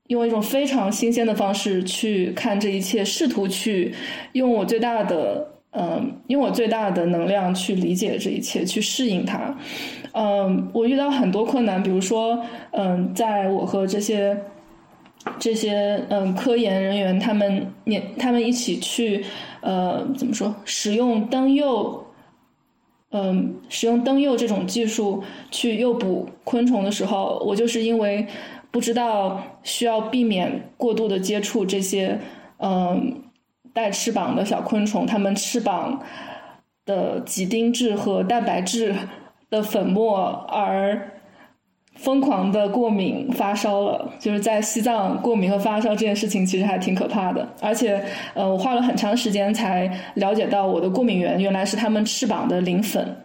用一种非常新鲜的方式去看这一切，试图去用我最大的嗯，用我最大的能量去理解这一切，去适应它。嗯，我遇到很多困难，比如说，嗯，在我和这些这些嗯科研人员他们年他们一起去呃怎么说使用灯诱，嗯，使用灯诱这种技术去诱捕昆虫的时候，我就是因为不知道需要避免过度的接触这些嗯。带翅膀的小昆虫，它们翅膀的几丁质和蛋白质的粉末，而疯狂的过敏发烧了。就是在西藏过敏和发烧这件事情，其实还挺可怕的。而且，呃，我花了很长时间才了解到我的过敏源原来是它们翅膀的磷粉。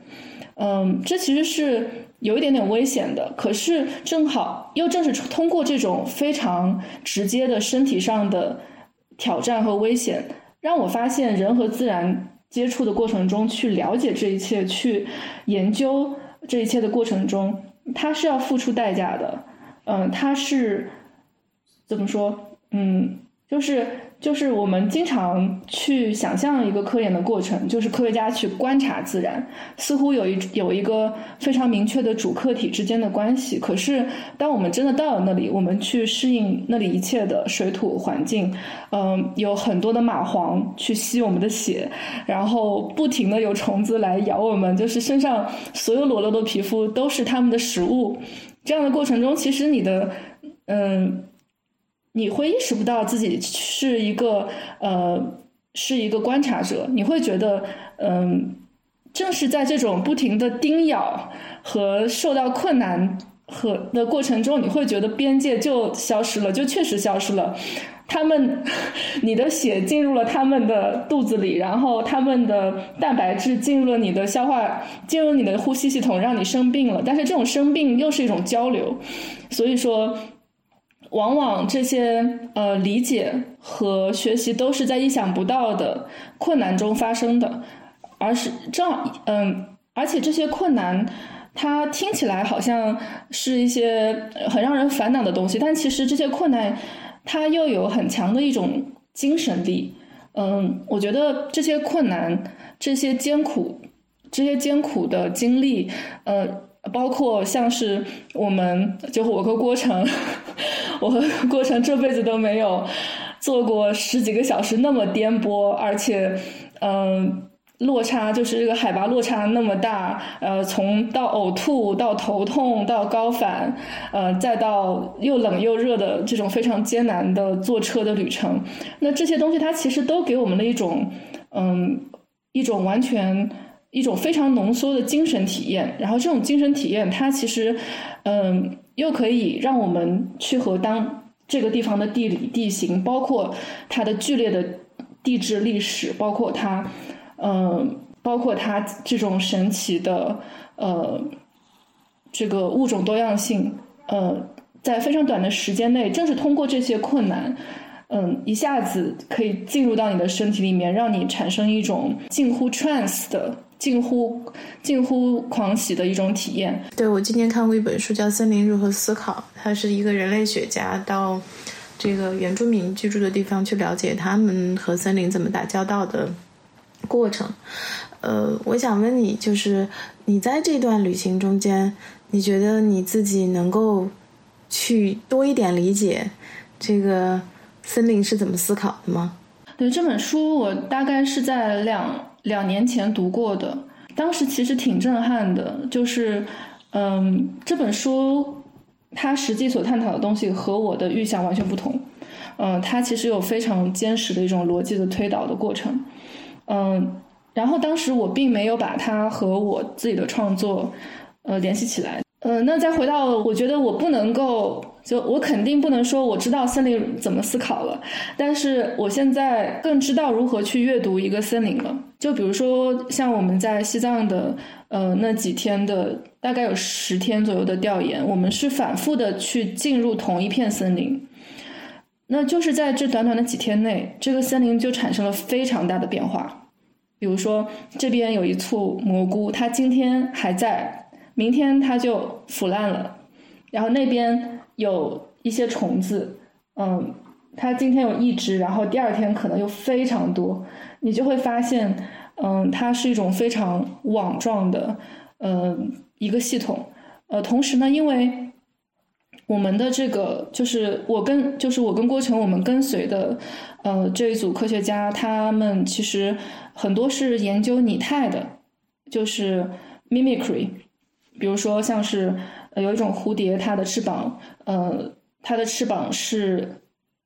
嗯，这其实是有一点点危险的。可是，正好又正是通过这种非常直接的身体上的。挑战和危险让我发现，人和自然接触的过程中，去了解这一切，去研究这一切的过程中，它是要付出代价的。嗯，它是怎么说？嗯，就是。就是我们经常去想象一个科研的过程，就是科学家去观察自然，似乎有一有一个非常明确的主客体之间的关系。可是，当我们真的到了那里，我们去适应那里一切的水土环境，嗯，有很多的蚂蟥去吸我们的血，然后不停的有虫子来咬我们，就是身上所有裸露的皮肤都是它们的食物。这样的过程中，其实你的，嗯。你会意识不到自己是一个呃是一个观察者，你会觉得嗯，正是在这种不停的叮咬和受到困难和的过程中，你会觉得边界就消失了，就确实消失了。他们，(laughs) 你的血进入了他们的肚子里，然后他们的蛋白质进入了你的消化，进入你的呼吸系统，让你生病了。但是这种生病又是一种交流，所以说。往往这些呃理解和学习都是在意想不到的困难中发生的，而是正嗯，而且这些困难它听起来好像是一些很让人烦恼的东西，但其实这些困难它又有很强的一种精神力。嗯，我觉得这些困难、这些艰苦、这些艰苦的经历，呃，包括像是我们就我和郭成。(laughs) 我和郭成这辈子都没有做过十几个小时那么颠簸，而且，嗯，落差就是这个海拔落差那么大，呃，从到呕吐到头痛到高反，呃，再到又冷又热的这种非常艰难的坐车的旅程，那这些东西它其实都给我们了一种，嗯，一种完全一种非常浓缩的精神体验，然后这种精神体验它其实，嗯。又可以让我们去和当这个地方的地理地形，包括它的剧烈的地质历史，包括它，嗯，包括它这种神奇的呃这个物种多样性，呃，在非常短的时间内，正是通过这些困难，嗯，一下子可以进入到你的身体里面，让你产生一种近乎 trance 的。近乎近乎狂喜的一种体验。对我今年看过一本书，叫《森林如何思考》，它是一个人类学家到这个原住民居住的地方去了解他们和森林怎么打交道的过程。呃，我想问你，就是你在这段旅行中间，你觉得你自己能够去多一点理解这个森林是怎么思考的吗？对这本书，我大概是在两。两年前读过的，当时其实挺震撼的。就是，嗯，这本书它实际所探讨的东西和我的预想完全不同。嗯，它其实有非常坚实的一种逻辑的推导的过程。嗯，然后当时我并没有把它和我自己的创作呃联系起来。呃，那再回到，我觉得我不能够，就我肯定不能说我知道森林怎么思考了，但是我现在更知道如何去阅读一个森林了。就比如说，像我们在西藏的呃那几天的，大概有十天左右的调研，我们是反复的去进入同一片森林，那就是在这短短的几天内，这个森林就产生了非常大的变化。比如说，这边有一簇蘑菇，它今天还在。明天它就腐烂了，然后那边有一些虫子，嗯，它今天有一只，然后第二天可能又非常多，你就会发现，嗯，它是一种非常网状的，嗯，一个系统。呃，同时呢，因为我们的这个就是我跟就是我跟郭成我们跟随的，呃，这一组科学家，他们其实很多是研究拟态的，就是 mimicry，比如说像是有一种蝴蝶，它的翅膀，呃，它的翅膀是。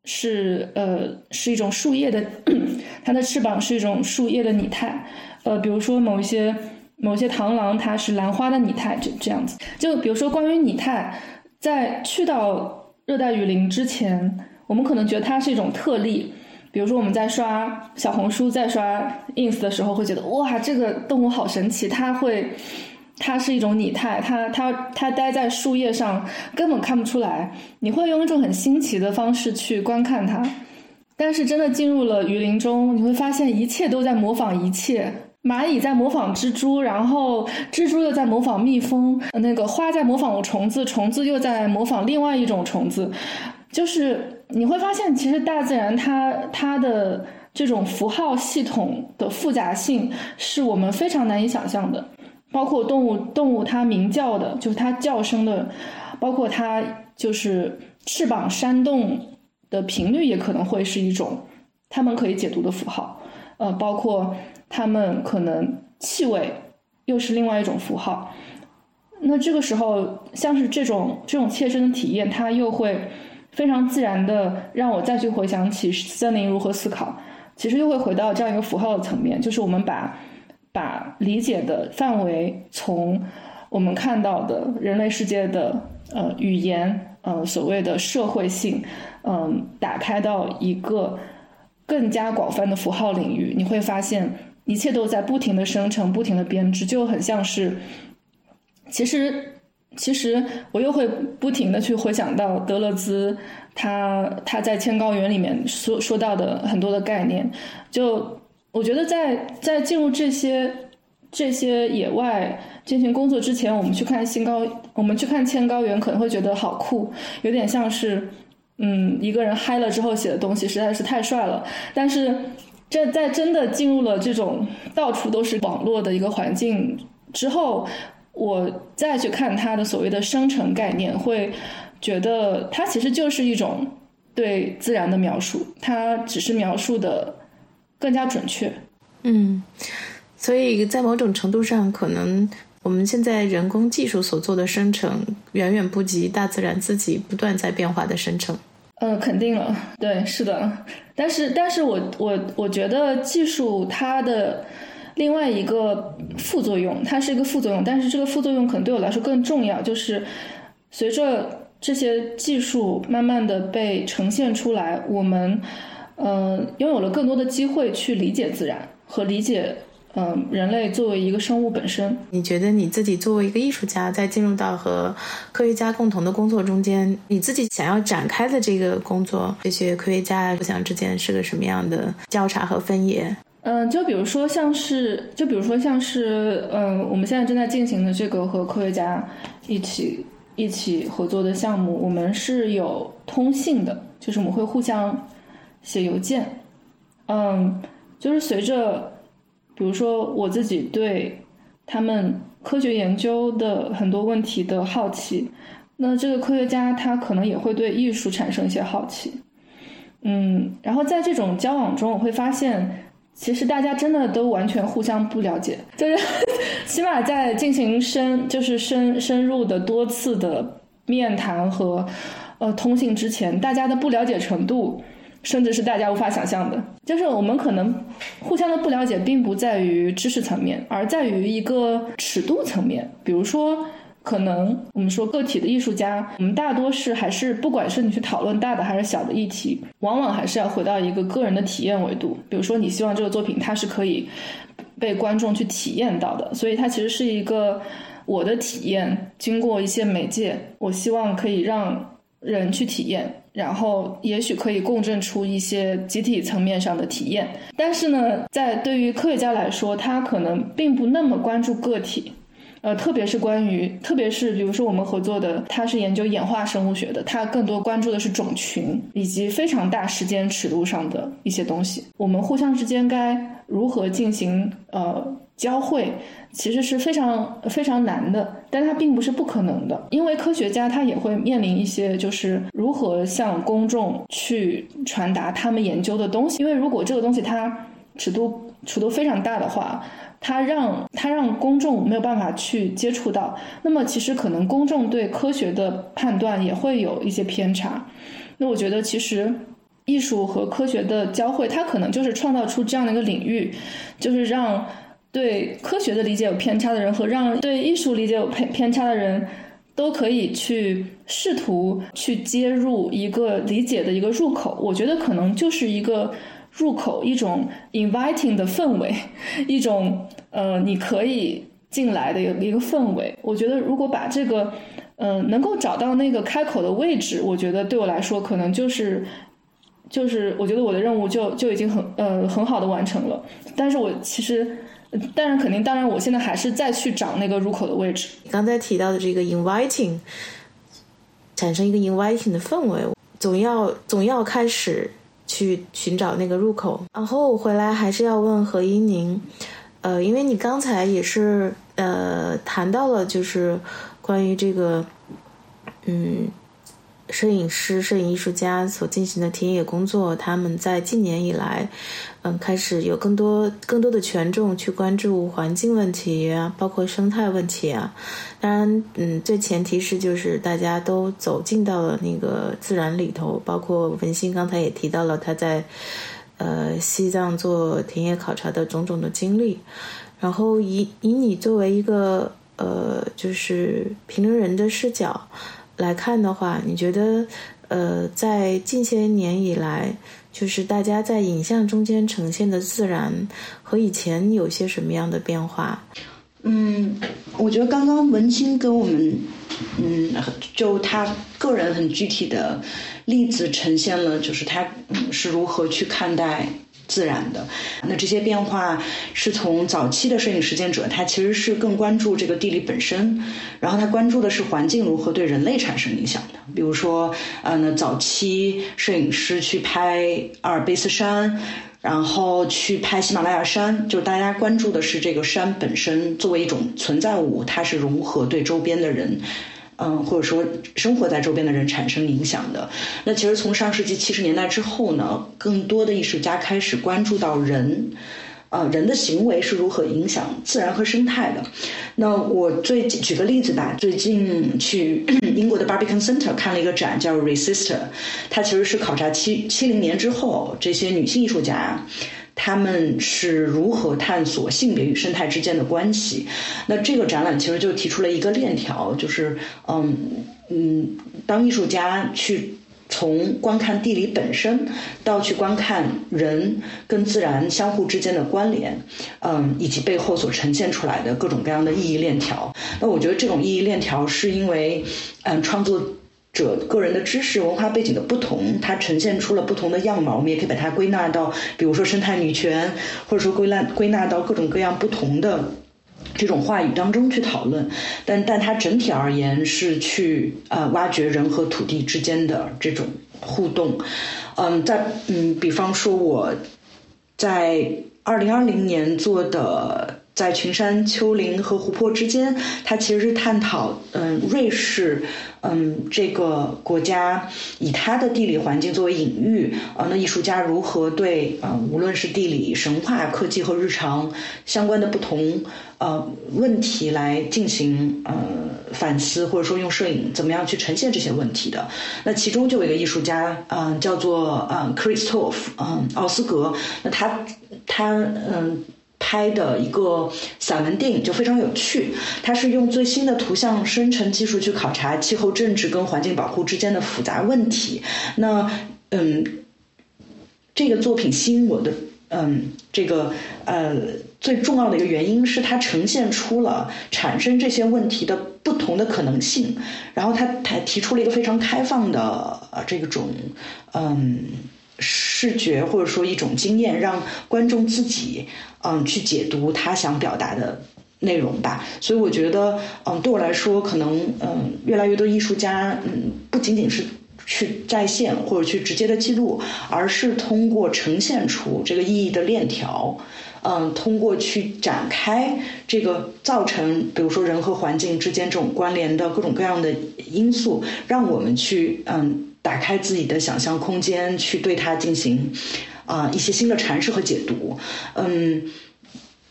是呃，是一种树叶的，(clears throat) 它的翅膀是一种树叶的拟态，呃，比如说某一些某些螳螂，它是兰花的拟态，这这样子。就比如说关于拟态，在去到热带雨林之前，我们可能觉得它是一种特例，比如说我们在刷小红书、在刷 ins 的时候，会觉得哇，这个动物好神奇，它会。它是一种拟态，它它它待在树叶上根本看不出来，你会用一种很新奇的方式去观看它。但是真的进入了雨林中，你会发现一切都在模仿一切，蚂蚁在模仿蜘蛛，然后蜘蛛又在模仿蜜蜂，那个花在模仿虫子，虫子又在模仿另外一种虫子，就是你会发现，其实大自然它它的这种符号系统的复杂性是我们非常难以想象的。包括动物，动物它鸣叫的，就是它叫声的，包括它就是翅膀扇动的频率，也可能会是一种它们可以解读的符号。呃，包括它们可能气味又是另外一种符号。那这个时候，像是这种这种切身的体验，它又会非常自然的让我再去回想起森林如何思考。其实又会回到这样一个符号的层面，就是我们把。把理解的范围从我们看到的人类世界的呃语言呃所谓的社会性嗯打开到一个更加广泛的符号领域，你会发现一切都在不停的生成、不停的编织，就很像是其实其实我又会不停的去回想到德勒兹他他在《千高原》里面说说到的很多的概念，就。我觉得在在进入这些这些野外进行工作之前，我们去看新高，我们去看千高原，可能会觉得好酷，有点像是嗯一个人嗨了之后写的东西，实在是太帅了。但是这在真的进入了这种到处都是网络的一个环境之后，我再去看它的所谓的生成概念，会觉得它其实就是一种对自然的描述，它只是描述的。更加准确，嗯，所以在某种程度上，可能我们现在人工技术所做的生成，远远不及大自然自己不断在变化的生成。呃，肯定了，对，是的。但是，但是我我我觉得技术它的另外一个副作用，它是一个副作用，但是这个副作用可能对我来说更重要，就是随着这些技术慢慢的被呈现出来，我们。嗯，拥有了更多的机会去理解自然和理解，嗯，人类作为一个生物本身。你觉得你自己作为一个艺术家，在进入到和科学家共同的工作中间，你自己想要展开的这个工作，这些科学家互相之间是个什么样的交叉和分野？嗯，就比如说像是，就比如说像是，嗯，我们现在正在进行的这个和科学家一起一起合作的项目，我们是有通信的，就是我们会互相。写邮件，嗯，就是随着，比如说我自己对他们科学研究的很多问题的好奇，那这个科学家他可能也会对艺术产生一些好奇，嗯，然后在这种交往中，我会发现，其实大家真的都完全互相不了解，就是 (laughs) 起码在进行深就是深深入的多次的面谈和呃通信之前，大家的不了解程度。甚至是大家无法想象的，就是我们可能互相的不了解，并不在于知识层面，而在于一个尺度层面。比如说，可能我们说个体的艺术家，我们大多是还是不管是你去讨论大的还是小的议题，往往还是要回到一个个人的体验维度。比如说，你希望这个作品它是可以被观众去体验到的，所以它其实是一个我的体验，经过一些媒介，我希望可以让人去体验。然后也许可以共振出一些集体层面上的体验，但是呢，在对于科学家来说，他可能并不那么关注个体，呃，特别是关于，特别是比如说我们合作的，他是研究演化生物学的，他更多关注的是种群以及非常大时间尺度上的一些东西。我们互相之间该如何进行呃交汇，其实是非常非常难的，但它并不是不可能的，因为科学家他也会面临一些就是如何向公众去传达他们研究的东西，因为如果这个东西它尺度尺度非常大的话。它让它让公众没有办法去接触到，那么其实可能公众对科学的判断也会有一些偏差。那我觉得其实艺术和科学的交汇，它可能就是创造出这样的一个领域，就是让对科学的理解有偏差的人和让对艺术理解有偏偏差的人都可以去试图去接入一个理解的一个入口。我觉得可能就是一个。入口一种 inviting 的氛围，一种呃你可以进来的一个一个氛围。我觉得如果把这个嗯能够找到那个开口的位置，我觉得对我来说可能就是就是我觉得我的任务就就已经很呃很好的完成了。但是我其实但是肯定当然我现在还是再去找那个入口的位置。你刚才提到的这个 inviting 产生一个 inviting 的氛围，总要总要开始。去寻找那个入口，然后我回来还是要问何一宁，呃，因为你刚才也是呃谈到了，就是关于这个，嗯。摄影师、摄影艺术家所进行的田野工作，他们在近年以来，嗯，开始有更多、更多的权重去关注环境问题啊，包括生态问题啊。当然，嗯，最前提是就是大家都走进到了那个自然里头，包括文心刚才也提到了他在呃西藏做田野考察的种种的经历。然后以以你作为一个呃，就是评论人的视角。来看的话，你觉得，呃，在近些年以来，就是大家在影像中间呈现的自然和以前有些什么样的变化？嗯，我觉得刚刚文清跟我们，嗯，就他个人很具体的例子呈现了，就是他是如何去看待。自然的，那这些变化是从早期的摄影实践者，他其实是更关注这个地理本身，然后他关注的是环境如何对人类产生影响的。比如说，呃，那早期摄影师去拍阿尔卑斯山，然后去拍喜马拉雅山，就是大家关注的是这个山本身作为一种存在物，它是如何对周边的人。嗯，或者说生活在周边的人产生影响的。那其实从上世纪七十年代之后呢，更多的艺术家开始关注到人，呃，人的行为是如何影响自然和生态的。那我最举个例子吧，最近去 (clears throat) 英国的 Barbican Center 看了一个展，叫 Resister，它其实是考察七七零年之后这些女性艺术家。他们是如何探索性别与生态之间的关系？那这个展览其实就提出了一个链条，就是嗯嗯，当艺术家去从观看地理本身，到去观看人跟自然相互之间的关联，嗯，以及背后所呈现出来的各种各样的意义链条。那我觉得这种意义链条是因为嗯创作。者个人的知识、文化背景的不同，它呈现出了不同的样貌。我们也可以把它归纳到，比如说生态女权，或者说归纳归纳到各种各样不同的这种话语当中去讨论。但但它整体而言是去呃挖掘人和土地之间的这种互动。嗯，在嗯，比方说我在二零二零年做的。在群山、丘陵和湖泊之间，它其实是探讨，嗯，瑞士，嗯，这个国家以它的地理环境作为隐喻，呃，那艺术家如何对，呃，无论是地理、神话、科技和日常相关的不同，呃，问题来进行，呃，反思，或者说用摄影怎么样去呈现这些问题的。那其中就有一个艺术家，嗯，叫做，嗯，Christoph，嗯，奥斯格，那他，他，嗯。拍的一个散文电影就非常有趣，它是用最新的图像生成技术去考察气候政治跟环境保护之间的复杂问题。那嗯，这个作品吸引我的嗯，这个呃最重要的一个原因是它呈现出了产生这些问题的不同的可能性，然后他还提出了一个非常开放的呃这种嗯。视觉或者说一种经验，让观众自己嗯去解读他想表达的内容吧。所以我觉得，嗯，对我来说，可能嗯，越来越多艺术家，嗯，不仅仅是。去再现或者去直接的记录，而是通过呈现出这个意义的链条，嗯，通过去展开这个造成，比如说人和环境之间这种关联的各种各样的因素，让我们去嗯打开自己的想象空间，去对它进行啊一些新的阐释和解读，嗯。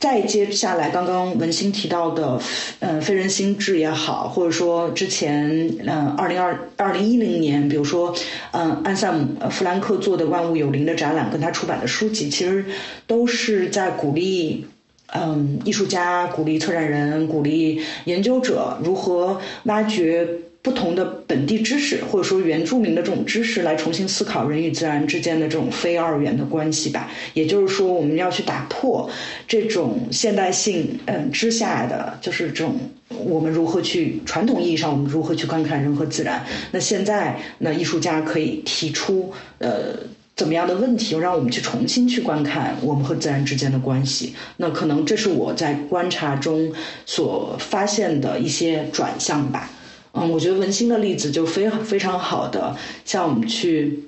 再接下来，刚刚文心提到的，嗯，非人心智也好，或者说之前，嗯，二零二二零一零年，比如说，嗯，安塞姆弗兰克做的《万物有灵》的展览，跟他出版的书籍，其实都是在鼓励，嗯，艺术家，鼓励策展人，鼓励研究者如何挖掘。不同的本地知识，或者说原住民的这种知识，来重新思考人与自然之间的这种非二元的关系吧。也就是说，我们要去打破这种现代性嗯之下的，就是这种我们如何去传统意义上我们如何去观看人和自然。那现在，那艺术家可以提出呃怎么样的问题，让我们去重新去观看我们和自然之间的关系。那可能这是我在观察中所发现的一些转向吧。嗯，我觉得文心的例子就非非常好的，向我们去，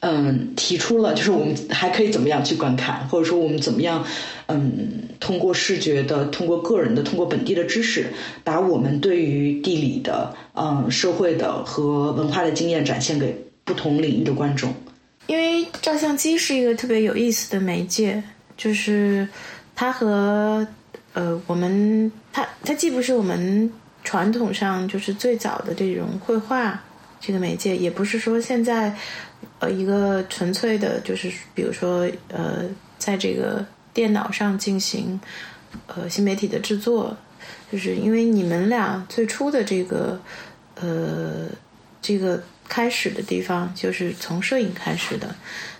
嗯，提出了就是我们还可以怎么样去观看，或者说我们怎么样，嗯，通过视觉的、通过个人的、通过本地的知识，把我们对于地理的、嗯，社会的和文化的经验展现给不同领域的观众。因为照相机是一个特别有意思的媒介，就是它和呃我们，它它既不是我们。传统上就是最早的这种绘画这个媒介，也不是说现在呃一个纯粹的，就是比如说呃在这个电脑上进行呃新媒体的制作，就是因为你们俩最初的这个呃这个开始的地方就是从摄影开始的。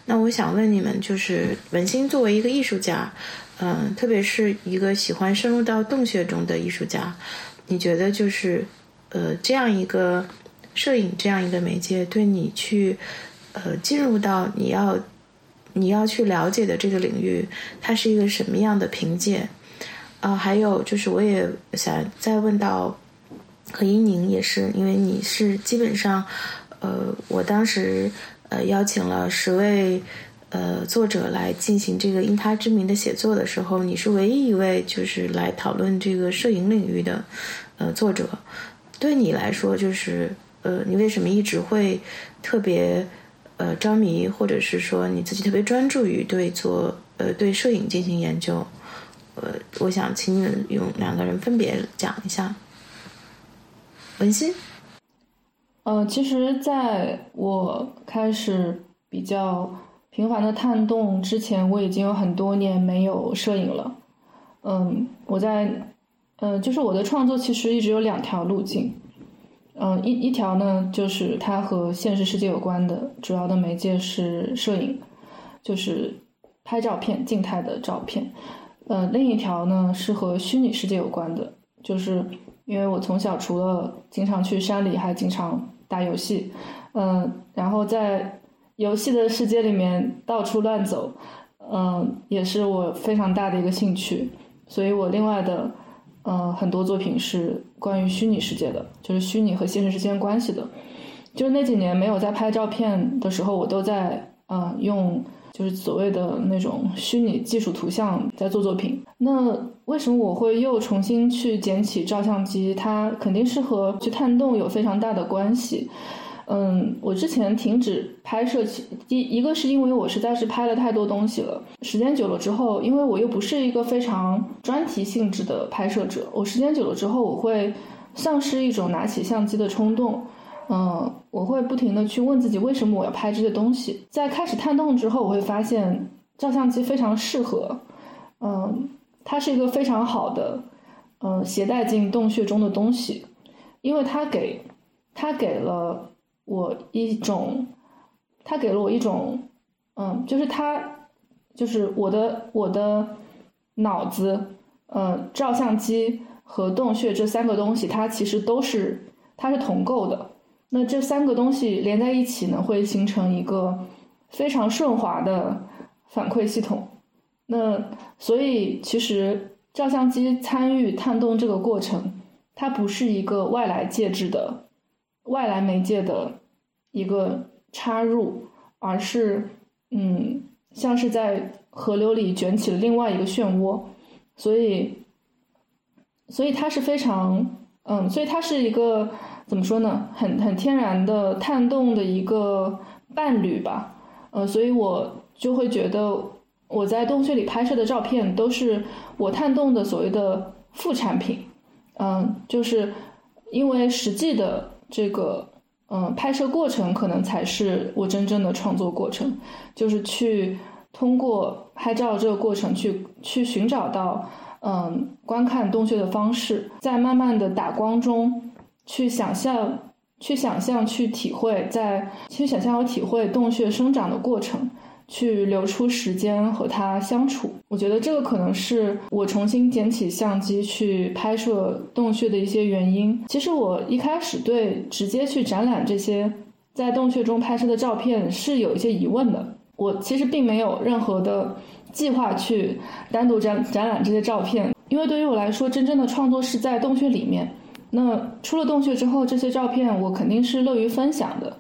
那我想问你们，就是文心作为一个艺术家，嗯，特别是一个喜欢深入到洞穴中的艺术家。你觉得就是，呃，这样一个摄影这样一个媒介，对你去，呃，进入到你要你要去了解的这个领域，它是一个什么样的凭借？啊，还有就是，我也想再问到何一宁，也是因为你是基本上，呃，我当时呃邀请了十位。呃，作者来进行这个因他之名的写作的时候，你是唯一一位就是来讨论这个摄影领域的呃作者。对你来说，就是呃，你为什么一直会特别呃着迷，或者是说你自己特别专注于对做呃对摄影进行研究？呃，我想请你们用两个人分别讲一下。文心，呃，其实在我开始比较。频繁的探洞之前，我已经有很多年没有摄影了。嗯，我在，嗯，就是我的创作其实一直有两条路径。嗯，一一条呢，就是它和现实世界有关的，主要的媒介是摄影，就是拍照片，静态的照片。嗯，另一条呢是和虚拟世界有关的，就是因为我从小除了经常去山里，还经常打游戏。嗯，然后在。游戏的世界里面到处乱走，嗯，也是我非常大的一个兴趣。所以我另外的，嗯，很多作品是关于虚拟世界的，就是虚拟和现实之间关系的。就是那几年没有在拍照片的时候，我都在，嗯，用就是所谓的那种虚拟技术图像在做作品。那为什么我会又重新去捡起照相机？它肯定是和去探洞有非常大的关系。嗯，我之前停止拍摄，第一个是因为我实在是拍了太多东西了，时间久了之后，因为我又不是一个非常专题性质的拍摄者，我时间久了之后，我会丧失一种拿起相机的冲动。嗯，我会不停的去问自己，为什么我要拍这些东西？在开始探洞之后，我会发现照相机非常适合，嗯，它是一个非常好的，嗯，携带进洞穴中的东西，因为它给，它给了。我一种，他给了我一种，嗯，就是他，就是我的我的脑子，呃，照相机和洞穴这三个东西，它其实都是它是同构的。那这三个东西连在一起呢，会形成一个非常顺滑的反馈系统。那所以其实照相机参与探洞这个过程，它不是一个外来介质的外来媒介的一个插入，而是嗯，像是在河流里卷起了另外一个漩涡，所以，所以它是非常嗯，所以它是一个怎么说呢？很很天然的探洞的一个伴侣吧，呃，所以我就会觉得。我在洞穴里拍摄的照片都是我探洞的所谓的副产品，嗯，就是因为实际的这个嗯拍摄过程可能才是我真正的创作过程，就是去通过拍照这个过程去去寻找到嗯观看洞穴的方式，在慢慢的打光中去想象、去想象、去体会，在去想象和体会洞穴生长的过程。去留出时间和他相处，我觉得这个可能是我重新捡起相机去拍摄洞穴的一些原因。其实我一开始对直接去展览这些在洞穴中拍摄的照片是有一些疑问的。我其实并没有任何的计划去单独展展览这些照片，因为对于我来说，真正的创作是在洞穴里面。那出了洞穴之后，这些照片我肯定是乐于分享的。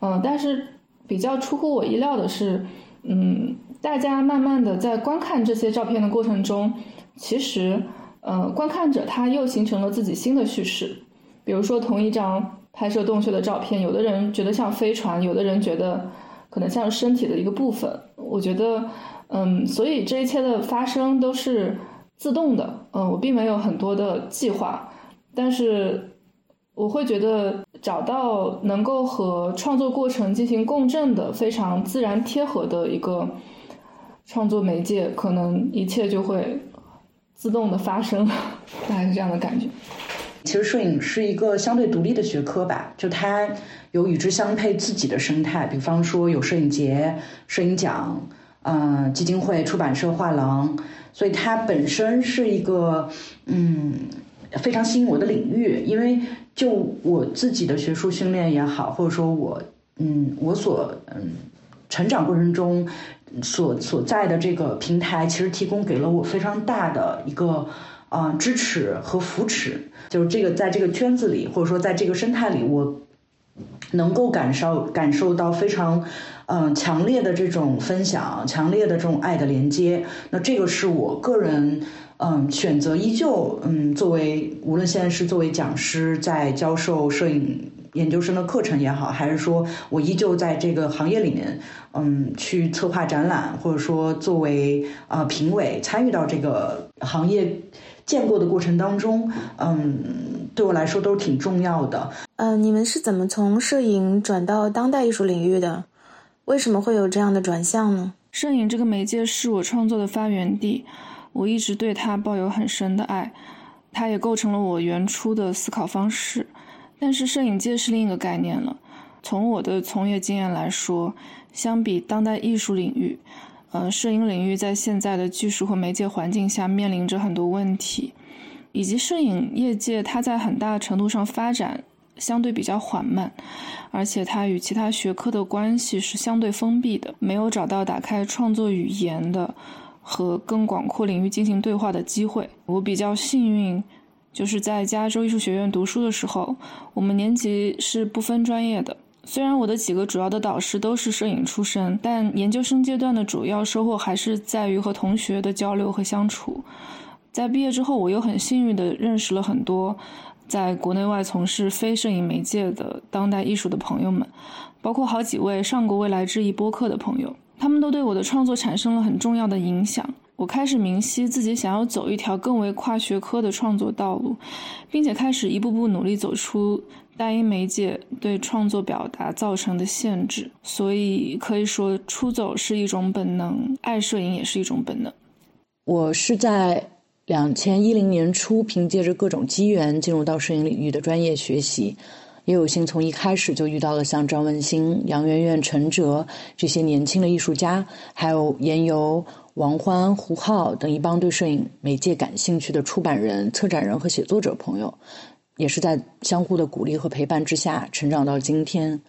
嗯，但是比较出乎我意料的是。嗯，大家慢慢的在观看这些照片的过程中，其实，呃，观看者他又形成了自己新的叙事。比如说，同一张拍摄洞穴的照片，有的人觉得像飞船，有的人觉得可能像身体的一个部分。我觉得，嗯，所以这一切的发生都是自动的。嗯，我并没有很多的计划，但是。我会觉得找到能够和创作过程进行共振的非常自然贴合的一个创作媒介，可能一切就会自动的发生，大概是这样的感觉。其实摄影是一个相对独立的学科吧，就它有与之相配自己的生态，比方说有摄影节、摄影奖，嗯，基金会、出版社、画廊，所以它本身是一个嗯非常吸引我的领域，因为。就我自己的学术训练也好，或者说我，嗯，我所嗯成长过程中所所在的这个平台，其实提供给了我非常大的一个啊支持和扶持。就是这个在这个圈子里，或者说在这个生态里，我能够感受感受到非常嗯强烈的这种分享，强烈的这种爱的连接。那这个是我个人。嗯，选择依旧，嗯，作为无论现在是作为讲师在教授摄影研究生的课程也好，还是说我依旧在这个行业里面，嗯，去策划展览，或者说作为啊评委参与到这个行业建构的过程当中，嗯，对我来说都是挺重要的。嗯，你们是怎么从摄影转到当代艺术领域的？为什么会有这样的转向呢？摄影这个媒介是我创作的发源地。我一直对它抱有很深的爱，它也构成了我原初的思考方式。但是摄影界是另一个概念了。从我的从业经验来说，相比当代艺术领域，呃，摄影领域在现在的技术和媒介环境下面临着很多问题，以及摄影业界它在很大程度上发展相对比较缓慢，而且它与其他学科的关系是相对封闭的，没有找到打开创作语言的。和更广阔领域进行对话的机会。我比较幸运，就是在加州艺术学院读书的时候，我们年级是不分专业的。虽然我的几个主要的导师都是摄影出身，但研究生阶段的主要收获还是在于和同学的交流和相处。在毕业之后，我又很幸运地认识了很多在国内外从事非摄影媒介的当代艺术的朋友们，包括好几位上过未来之翼播客的朋友。他们都对我的创作产生了很重要的影响。我开始明晰自己想要走一条更为跨学科的创作道路，并且开始一步步努力走出单一媒介对创作表达造成的限制。所以可以说，出走是一种本能，爱摄影也是一种本能。我是在两千一零年初，凭借着各种机缘进入到摄影领域的专业学习。也有幸从一开始就遇到了像张文兴、杨媛媛、陈哲这些年轻的艺术家，还有严游、王欢、胡浩等一帮对摄影媒介感兴趣的出版人、策展人和写作者朋友，也是在相互的鼓励和陪伴之下成长到今天。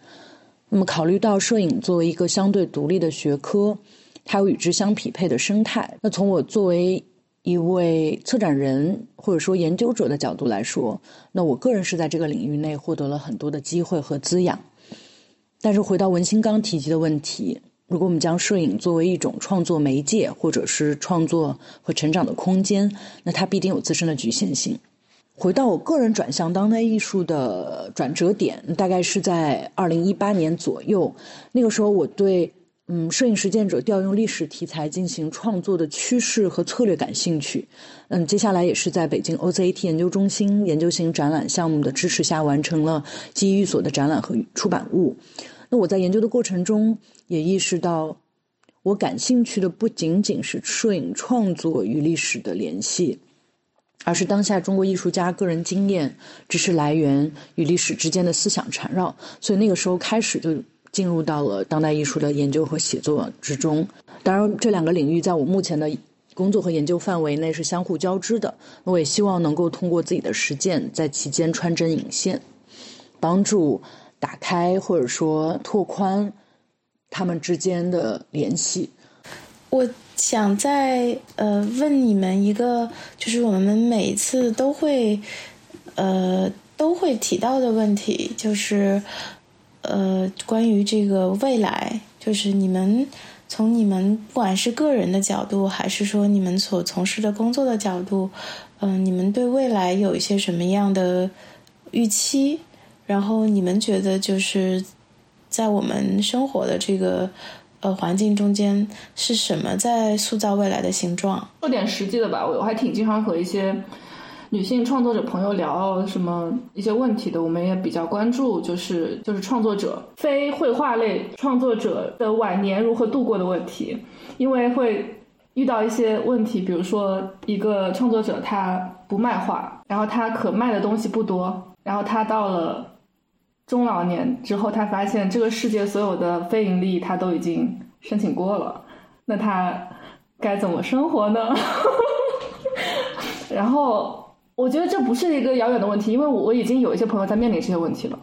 那么，考虑到摄影作为一个相对独立的学科，它有与之相匹配的生态，那从我作为一位策展人或者说研究者的角度来说，那我个人是在这个领域内获得了很多的机会和滋养。但是回到文心刚提及的问题，如果我们将摄影作为一种创作媒介，或者是创作和成长的空间，那它必定有自身的局限性。回到我个人转向当代艺术的转折点，大概是在二零一八年左右，那个时候我对。嗯，摄影实践者调用历史题材进行创作的趋势和策略感兴趣。嗯，接下来也是在北京 OZAT 研究中心研究型展览项目的支持下，完成了基于所的展览和出版物。那我在研究的过程中，也意识到，我感兴趣的不仅仅是摄影创作与历史的联系，而是当下中国艺术家个人经验、知识来源与历史之间的思想缠绕。所以那个时候开始就。进入到了当代艺术的研究和写作之中。当然，这两个领域在我目前的工作和研究范围内是相互交织的。我也希望能够通过自己的实践，在其间穿针引线，帮助打开或者说拓宽他们之间的联系。我想再呃问你们一个，就是我们每次都会呃都会提到的问题，就是。呃，关于这个未来，就是你们从你们不管是个人的角度，还是说你们所从事的工作的角度，嗯，你们对未来有一些什么样的预期？然后你们觉得就是在我们生活的这个呃环境中间，是什么在塑造未来的形状？说点实际的吧，我我还挺经常和一些。女性创作者朋友聊什么一些问题的，我们也比较关注，就是就是创作者非绘画类创作者的晚年如何度过的问题，因为会遇到一些问题，比如说一个创作者他不卖画，然后他可卖的东西不多，然后他到了中老年之后，他发现这个世界所有的非盈利他都已经申请过了，那他该怎么生活呢？(laughs) 然后。我觉得这不是一个遥远的问题，因为我已经有一些朋友在面临这些问题了，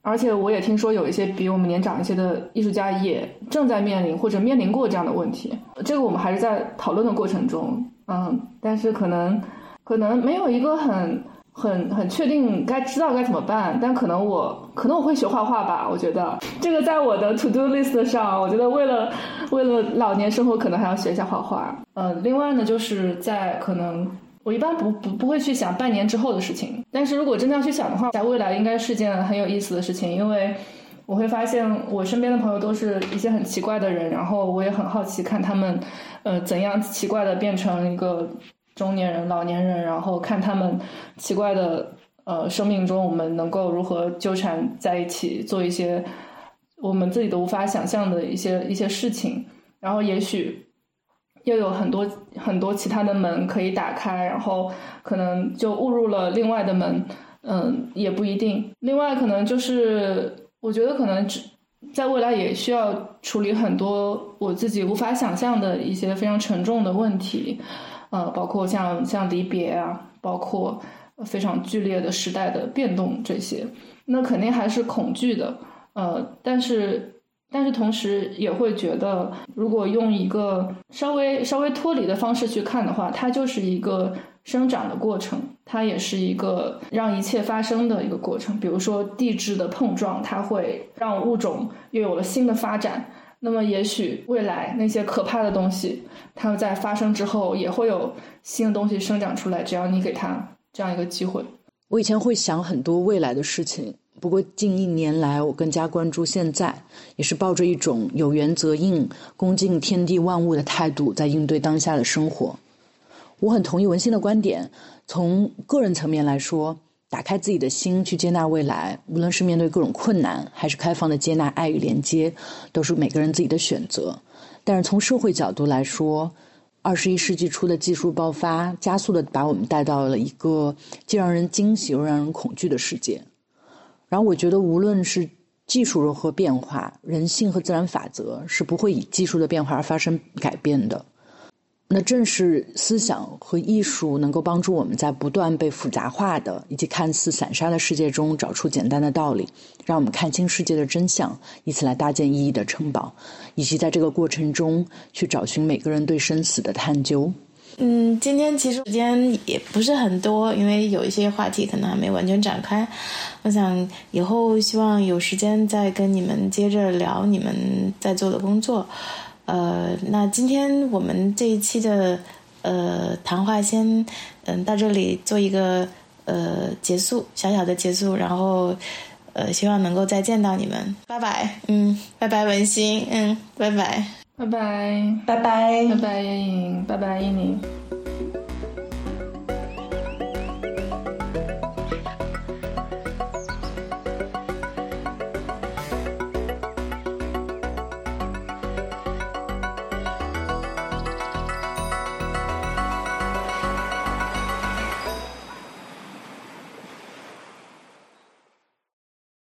而且我也听说有一些比我们年长一些的艺术家也正在面临或者面临过这样的问题。这个我们还是在讨论的过程中，嗯，但是可能可能没有一个很很很确定该知道该怎么办。但可能我可能我会学画画吧，我觉得这个在我的 to do list 上，我觉得为了为了老年生活，可能还要学一下画画。嗯，另外呢，就是在可能。我一般不不不会去想半年之后的事情，但是如果真的要去想的话，在未来应该是件很有意思的事情，因为我会发现我身边的朋友都是一些很奇怪的人，然后我也很好奇看他们，呃，怎样奇怪的变成一个中年人、老年人，然后看他们奇怪的呃生命中，我们能够如何纠缠在一起，做一些我们自己都无法想象的一些一些事情，然后也许。又有很多很多其他的门可以打开，然后可能就误入了另外的门，嗯，也不一定。另外，可能就是我觉得可能在未来也需要处理很多我自己无法想象的一些非常沉重的问题，呃，包括像像离别啊，包括非常剧烈的时代的变动这些，那肯定还是恐惧的，呃，但是。但是同时也会觉得，如果用一个稍微稍微脱离的方式去看的话，它就是一个生长的过程，它也是一个让一切发生的一个过程。比如说地质的碰撞，它会让物种又有了新的发展。那么也许未来那些可怕的东西，它们在发生之后也会有新的东西生长出来，只要你给它这样一个机会。我以前会想很多未来的事情。不过近一年来，我更加关注现在，也是抱着一种有缘则应、恭敬天地万物的态度，在应对当下的生活。我很同意文心的观点，从个人层面来说，打开自己的心去接纳未来，无论是面对各种困难，还是开放的接纳爱与连接，都是每个人自己的选择。但是从社会角度来说，二十一世纪初的技术爆发，加速的把我们带到了一个既让人惊喜又让人恐惧的世界。然后我觉得，无论是技术如何变化，人性和自然法则是不会以技术的变化而发生改变的。那正是思想和艺术能够帮助我们在不断被复杂化的以及看似散沙的世界中找出简单的道理，让我们看清世界的真相，以此来搭建意义的城堡，以及在这个过程中去找寻每个人对生死的探究。嗯，今天其实时间也不是很多，因为有一些话题可能还没完全展开。我想以后希望有时间再跟你们接着聊你们在做的工作。呃，那今天我们这一期的呃谈话先嗯到这里做一个呃结束，小小的结束，然后呃希望能够再见到你们，拜拜，嗯，拜拜文心，嗯，拜拜，拜拜，拜拜，拜拜叶颖，拜拜依宁。